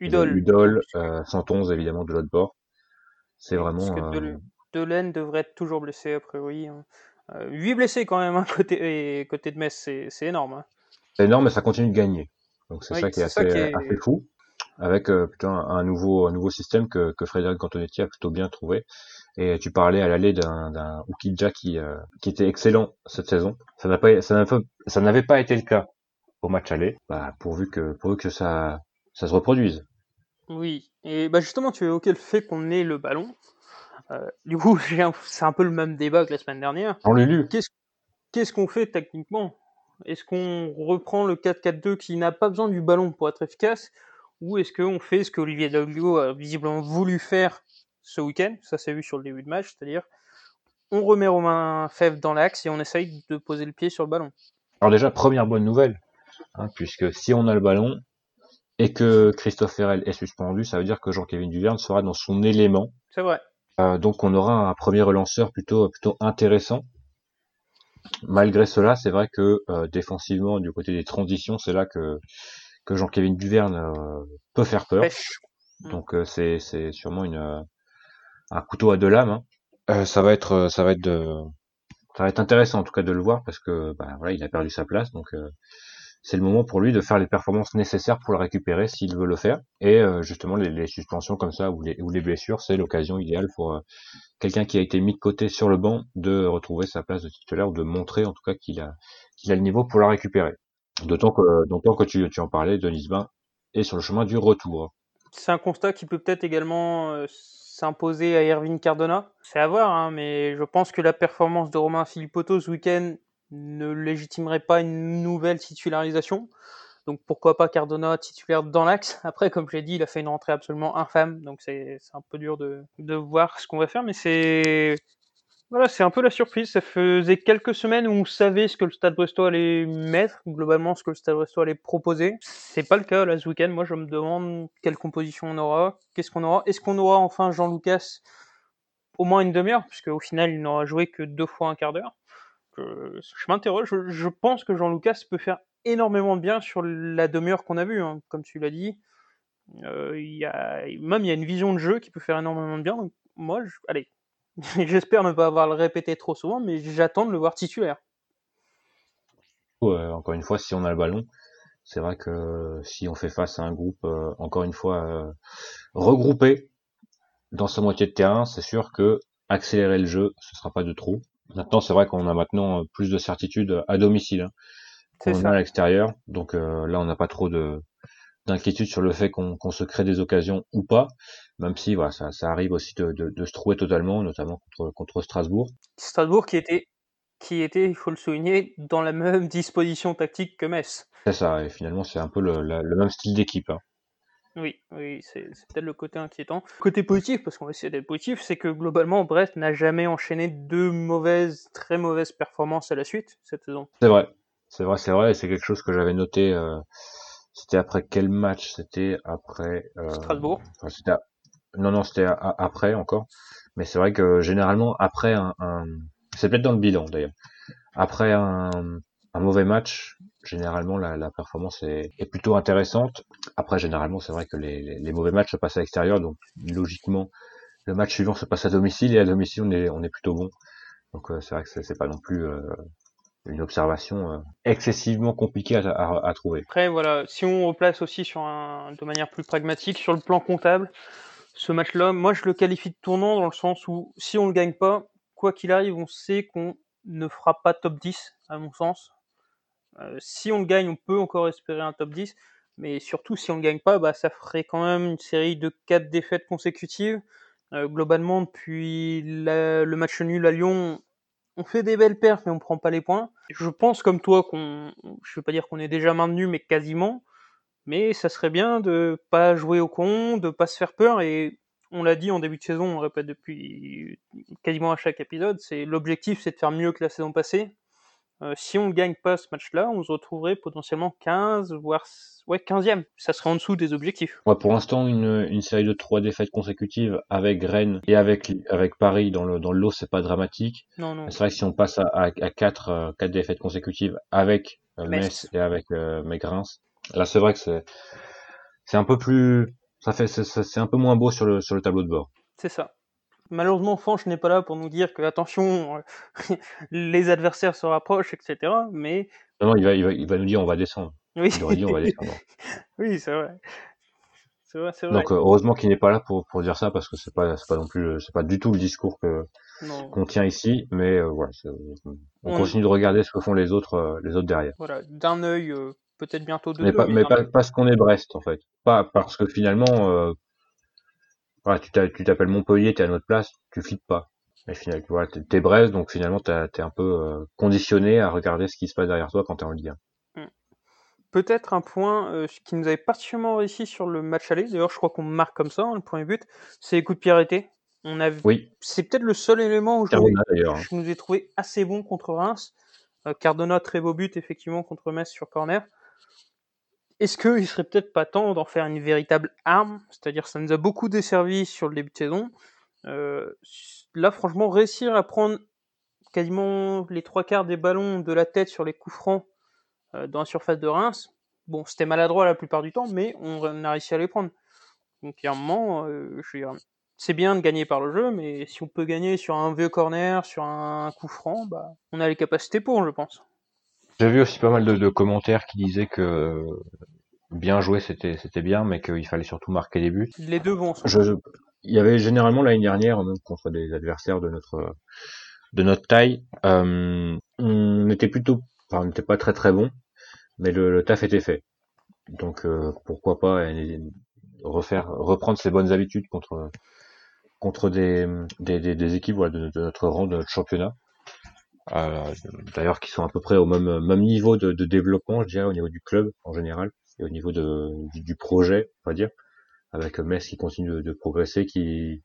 Udol. les Udol, euh, 111 évidemment de l'autre bord. C'est vraiment. Parce que euh, Del- Delaine devrait être toujours blessé a priori. hein. Euh, 8 blessés quand même, hein, côté, et côté de Metz, c'est énorme. hein. C'est énorme, mais ça continue de gagner. Donc c'est Oui, ça qui est c'est assez, ça qui est- assez fou. Avec euh, plutôt un, un nouveau un nouveau système que, que Frédéric Antonetti a plutôt bien trouvé. Et tu parlais à l'aller d'un Ukidja qui euh, qui était excellent cette saison. Ça n'a pas ça n'a pas- ça n'avait pas été le cas au match aller. Bah, pourvu que pourvu que ça ça se reproduise. Oui, et bah justement, tu évoquais le fait qu'on ait le ballon. Euh, du coup, c'est un peu le même débat que la semaine dernière. Jean Lulu, Qu'est-ce qu'est-ce qu'on fait techniquement? Est-ce qu'on reprend le 4-4-2 qui n'a pas besoin du ballon pour être efficace? Ou est-ce qu'on fait ce que Olivier Dalglio a visiblement voulu faire ce week-end Ça s'est vu sur le début de match, c'est-à-dire on remet Romain Fèvre dans l'axe et on essaye de poser le pied sur le ballon. Alors déjà, première bonne nouvelle, hein, puisque si on a le ballon et que Christophe Ferrel est suspendu, ça veut dire que Jean-Kévin Duverne sera dans son élément. C'est vrai. Euh, donc on aura un premier relanceur plutôt plutôt intéressant. Malgré cela, c'est vrai que euh, défensivement, du côté des transitions, c'est là que que Jean-Kévin Duverne euh, peut faire peur. Pêche. Donc euh, c'est c'est sûrement une euh, un couteau à deux lames. hein. Euh, ça va être ça va être de ça va être intéressant en tout cas de le voir parce que bah, voilà il a perdu sa place donc euh, c'est le moment pour lui de faire les performances nécessaires pour le récupérer s'il veut le faire et euh, justement les, les suspensions comme ça ou les ou les blessures c'est l'occasion idéale pour euh, quelqu'un qui a été mis de côté sur le banc de retrouver sa place de titulaire ou de montrer en tout cas qu'il a qu'il a le niveau pour la récupérer. D'autant que tu en parlais Denis Bain est sur le chemin du retour. C'est un constat qui peut peut-être également euh, s'imposer à Erwin Cardona. C'est à voir, hein, mais je pense que la performance de Romain Filipotto ce week-end ne légitimerait pas une nouvelle titularisation. Donc pourquoi pas Cardona titulaire dans l'axe? Après, comme j'ai dit, il a fait une rentrée absolument infâme, donc c'est un peu dur de, de voir ce qu'on va faire, mais c'est voilà, c'est un peu la surprise. Ça faisait quelques semaines où on savait ce que le Stade Brestois allait mettre, globalement ce que le Stade Brestois allait proposer. C'est pas le cas là ce week-end. Moi, je me demande quelle composition on aura, qu'est-ce qu'on aura. Est-ce qu'on aura enfin Jean Lucas au moins une demi-heure, puisque au final il n'aura joué que deux fois un quart d'heure. Je, m'interroge. Je, pense que Jean Lucas peut faire énormément de bien sur la demi-heure qu'on a vue, hein, comme tu l'as dit. Euh, même il y a une vision de jeu qui peut faire énormément de bien. Donc, moi, je, allez, J'espère ne pas avoir le répété trop souvent, mais j'attends de le voir titulaire. Encore une fois, si on a le ballon, c'est vrai que si on fait face à un groupe, euh, encore une fois, euh, regroupé dans sa moitié de terrain, c'est sûr que accélérer le jeu, ce sera pas de trop. Maintenant, c'est vrai qu'on a maintenant plus de certitude à domicile hein, qu'on a à l'extérieur. Donc euh, là, on n'a pas trop de d'inquiétude sur le fait qu'on se crée des occasions ou pas même si voilà, ça, ça arrive aussi de, de, de, se trouver totalement, notamment contre, contre Strasbourg. Strasbourg qui était, qui était, il faut le souligner, dans la même disposition tactique que Metz. C'est ça, et finalement c'est un peu le, le même style d'équipe. Hein. Oui, oui, c'est peut-être le côté inquiétant. Côté positif, parce qu'on va essayer d'être positif, c'est que globalement Brest n'a jamais enchaîné deux mauvaises, très mauvaises performances à la suite cette saison. C'est vrai, c'est vrai, c'est vrai, et c'est quelque chose que j'avais noté. Euh, c'était après quel match? C'était après euh, Strasbourg. Enfin, c'était non, non, c'était après encore. Mais c'est vrai que généralement, après un, c'est peut-être dans le bilan d'ailleurs. Après un, mauvais match, généralement la, performance est, plutôt intéressante. Après, généralement, c'est vrai que les, mauvais matchs se passent à l'extérieur, donc logiquement, le match suivant se passe à domicile et à domicile on est, on est plutôt bon. Donc euh, c'est vrai que c'est pas non plus euh, une observation euh, excessivement compliquée à, à, à, trouver. Après, voilà, si on replace aussi sur un, de manière plus pragmatique sur le plan comptable, ce match-là, moi je le qualifie de tournant dans le sens où si on le gagne pas, quoi qu'il arrive, on sait qu'on ne fera pas top 10, à mon sens. Euh, si on le gagne, on peut encore espérer un top 10, mais surtout si on le gagne pas, bah, ça ferait quand même une série de 4 défaites consécutives. Euh, globalement, depuis le match nul à Lyon, on fait des belles perfs, mais on prend pas les points. Je pense comme toi qu'on, je veux pas dire qu'on est déjà maintenu, mais quasiment mais ça serait bien de pas jouer au con, de pas se faire peur et on l'a dit en début de saison, on répète depuis quasiment à chaque épisode, c'est l'objectif c'est de faire mieux que la saison passée. Euh, si on ne gagne pas ce match-là, on se retrouverait potentiellement 15, voire ouais, 15e. Ça serait en dessous des objectifs. Ouais, pour l'instant, une, une série de trois défaites consécutives avec Rennes et avec, avec Paris dans le, dans le lot, c'est pas dramatique. Non, non. C'est vrai que si on passe à, à, à 4, euh, quatre défaites consécutives avec euh, Metz. et avec euh, Là, c'est vrai que c'est c'est un peu plus ça fait c'est un peu moins beau sur le sur le tableau de bord. C'est ça. Malheureusement, Fanch n'est pas là pour nous dire que attention, les adversaires se rapprochent, etc. Mais non, non il va, il va, il va nous dire on va descendre. Oui. Il aurait dit on va descendre. oui, c'est vrai. Vrai, vrai. Donc heureusement qu'il n'est pas là pour, pour dire ça parce que c'est pas pas non plus c'est pas du tout le discours que qu'on tient ici, mais euh, voilà, on, on, continue de regarder ce que font les autres euh, les autres derrière. Voilà, d'un œil euh, peut-être bientôt deux. Mais, pas, mais pas, parce qu'on est Brest en fait, pas parce que finalement, euh, voilà, tu t'appelles Montpellier, t'es à notre place, tu flippes pas. Mais finalement, voilà, t'es Brest, donc finalement t'es un peu euh, conditionné à regarder ce qui se passe derrière toi quand t'es en Ligue 1. Hmm. Peut-être un point euh, qui nous avait particulièrement réussi sur le match aller, d'ailleurs je crois qu'on marque comme ça, hein, le premier but, c'est les coups de pied arrêtés. On a... Oui. C'est peut-être le seul élément où Cardona, je nous ai trouvé assez bon contre Reims. Euh, Cardona, très beau but effectivement contre Metz sur corner. Est-ce qu'il serait peut-être pas temps d'en faire une véritable arme? C'est-à-dire, ça nous a beaucoup desservi sur le début de saison. Euh, là, franchement, réussir à prendre quasiment les trois quarts des ballons de la tête sur les coups francs euh, dans la surface de Reims, bon, c'était maladroit la plupart du temps, mais on a réussi à les prendre. Donc, il un moment, euh, c'est bien de gagner par le jeu, mais si on peut gagner sur un vieux corner, sur un coup franc, bah, on a les capacités pour, je pense. J'ai vu aussi pas mal de, de, commentaires qui disaient que bien joué c'était c'était bien, mais qu'il fallait surtout marquer des buts. Les deux vont. Je, je, il y avait généralement l'année dernière, même contre des adversaires de notre de notre taille, euh, on était plutôt, enfin, on n'était pas très très bon, mais le, le taf était fait. Donc euh, pourquoi pas refaire reprendre ses bonnes habitudes contre contre des des, des, des équipes voilà, de, de, notre rang, de notre championnat. Euh, D'ailleurs, qui sont à peu près au même, même niveau de, de, développement, je dirais, au niveau du club en général et au niveau de, du, du projet, on va dire, avec Metz qui continue de, de, progresser, qui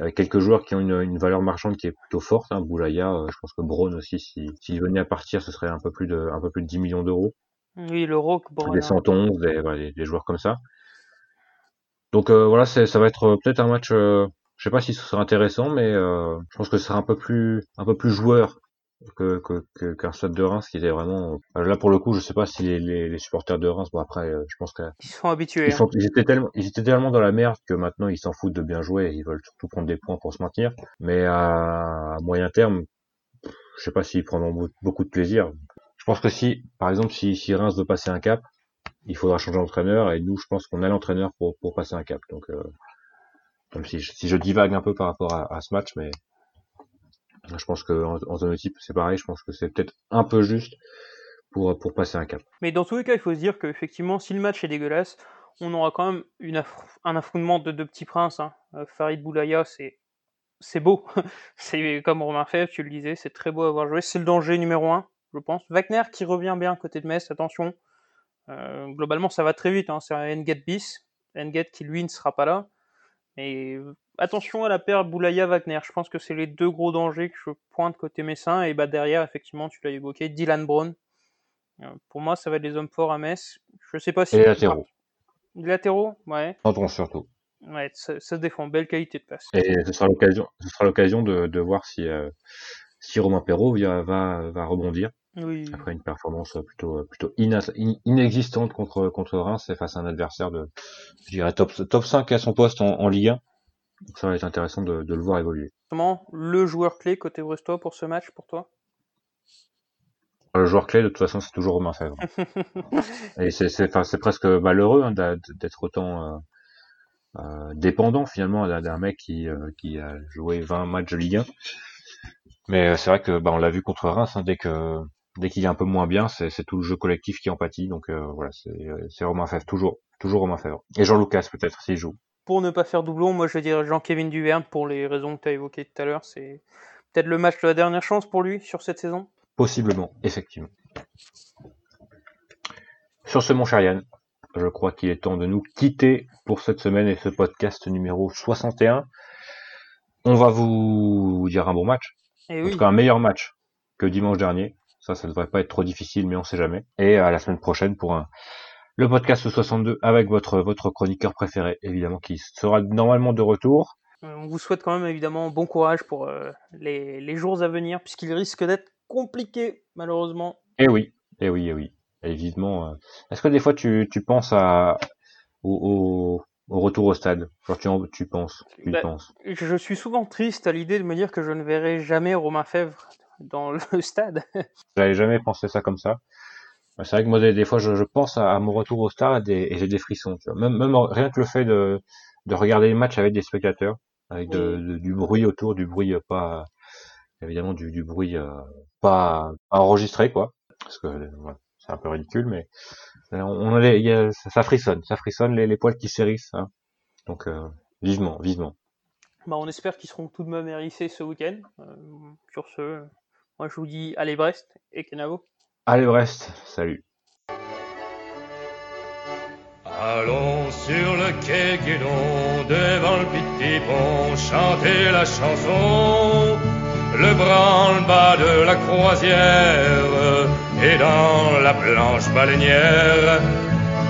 avec quelques joueurs qui ont une, une valeur marchande qui est plutôt forte. Hein, Boulaya, euh, je pense que Braun aussi, s'il si, venait à partir, ce serait un peu plus de un peu plus de 10 millions d'euros. Oui, le Rock, Des 111, des, voilà, des, des, joueurs comme ça. Donc euh, voilà, ça va être peut-être un match euh, je sais pas si ce sera intéressant, mais euh, je pense que ce sera un peu plus un peu plus joueur que qu'un que, qu'un stade de Reims qui était vraiment euh, là pour le coup je sais pas si les, les, les supporters de Reims bon après euh, je pense qu'ils sont habitués ils, sont, hein. ils, étaient tellement ils étaient tellement dans la merde que maintenant ils s'en foutent de bien jouer et ils veulent surtout prendre des points pour se maintenir. Mais à, à moyen terme je sais pas s'ils prendront beaucoup de plaisir. Je pense que si par exemple si, si Reims veut passer un cap il faudra changer d'entraîneur et nous je pense qu'on a l'entraîneur pour pour passer un cap. Donc euh, même si je, divague un peu par rapport à, ce match, mais je pense que en, en zone type c'est pareil. Je pense que c'est peut-être un peu juste pour passer un cap. Mais dans tous les cas, il faut se dire qu'effectivement, si le match est dégueulasse, on aura quand même un affrontement de deux petits princes. Hein. Euh, Farid Boulaya, c'est c'est beau. c'est comme Romain Fèvre, tu le disais, c'est très beau à avoir joué. C'est le danger numéro un, je pense. Wagner qui revient bien côté de Metz, attention. Euh, globalement, ça va très vite. Hein. C'est un Enget bis. Enget qui lui ne sera pas là. Et attention à la paire Boulaya-Wagner. Je pense que c'est les deux gros dangers que je pointe côté Messin. Et bah derrière, effectivement, tu l'as évoqué, Dylan Brown. Euh, pour moi, ça va être les hommes forts à Metz. Je sais pas si. Et les latéraux. Les latéraux, ouais. Pardon, surtout. Ouais, ça, ça, se défend. Belle qualité de passe. Et ce sera l'occasion, ce sera l'occasion de, de voir si, euh, si Romain Perrault va, va rebondir. Oui. Après une performance plutôt plutôt inexistante contre contre Reims face à un adversaire de je dirais top top 5 à son poste en, en Ligue 1. Donc ça va être intéressant de, de le voir évoluer. Comment le joueur clé côté Brestois pour ce match pour toi? Le joueur clé de toute façon c'est toujours Romain Fèvre. Et c'est c'est enfin, c'est presque malheureux hein, d'être autant euh, euh, dépendant finalement d'un mec qui euh, qui a joué 20 matchs de Ligue 1. Mais c'est vrai que bah, on l'a vu contre Reims hein, dès que dès qu'il est un peu moins bien, c'est tout le jeu collectif qui en pâtit. Donc euh, voilà, c'est Romain Fèvre, toujours, toujours Romain Fèvre. Et Jean Lucas peut-être s'il joue. Pour ne pas faire doublon, moi je dirais Jean-Kévin Duverne pour les raisons que tu as évoquées tout à l'heure. C'est peut-être le match de la dernière chance pour lui sur cette saison. Possiblement, effectivement. Sur ce, mon cher Yann, je crois qu'il est temps de nous quitter pour cette semaine et ce podcast numéro 61. On va vous dire un bon match. Et en oui. tout cas, un meilleur match que dimanche dernier. Ça, ça devrait pas être trop difficile, mais on sait jamais. Et à la semaine prochaine pour un, le podcast 62 avec votre, votre chroniqueur préféré, évidemment, qui sera normalement de retour. On vous souhaite quand même évidemment bon courage pour euh, les, les, jours à venir, puisqu'il risque d'être compliqué, malheureusement. Eh oui, eh oui, eh oui. Évidemment. Euh... Est-ce que des fois tu, tu penses à, au, au, au retour au stade? Genre tu, tu penses, tu bah, penses? Je suis souvent triste à l'idée de me dire que je ne verrai jamais Romain Fèvre dans le stade. J'avais jamais pensé ça comme ça. C'est vrai que moi, des, des fois, je, je, pense à, à, mon retour au stade et, et j'ai des frissons. Tu vois. Même, même rien que le fait de, de regarder les matchs avec des spectateurs, avec de, de, du bruit autour, du bruit pas, évidemment, du, du bruit euh, pas, pas, enregistré, quoi. Parce que voilà, c'est un peu ridicule, mais on, on a, y a, ça, ça, frissonne, ça frissonne, les, les poils qui s'hérissent. Hein. Donc, euh, vivement, vivement. Bah, on espère qu'ils seront tout de même hérissés ce week-end. Euh, sur ce, moi je vous dis allez Brest et Kenavo. Allez Brest, salut. Allons sur le quai Guédon, devant le petit pont, chanter la chanson. Le branle-bas de la croisière et dans la blanche baleinière.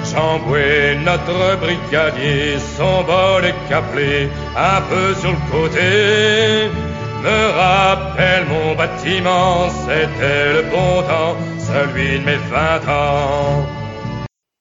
Jean-Boué, notre brigadier, son bol est caplé un peu sur le côté. Me rappelle mon bâtiment, c'était le bon temps, celui de mes vingt ans.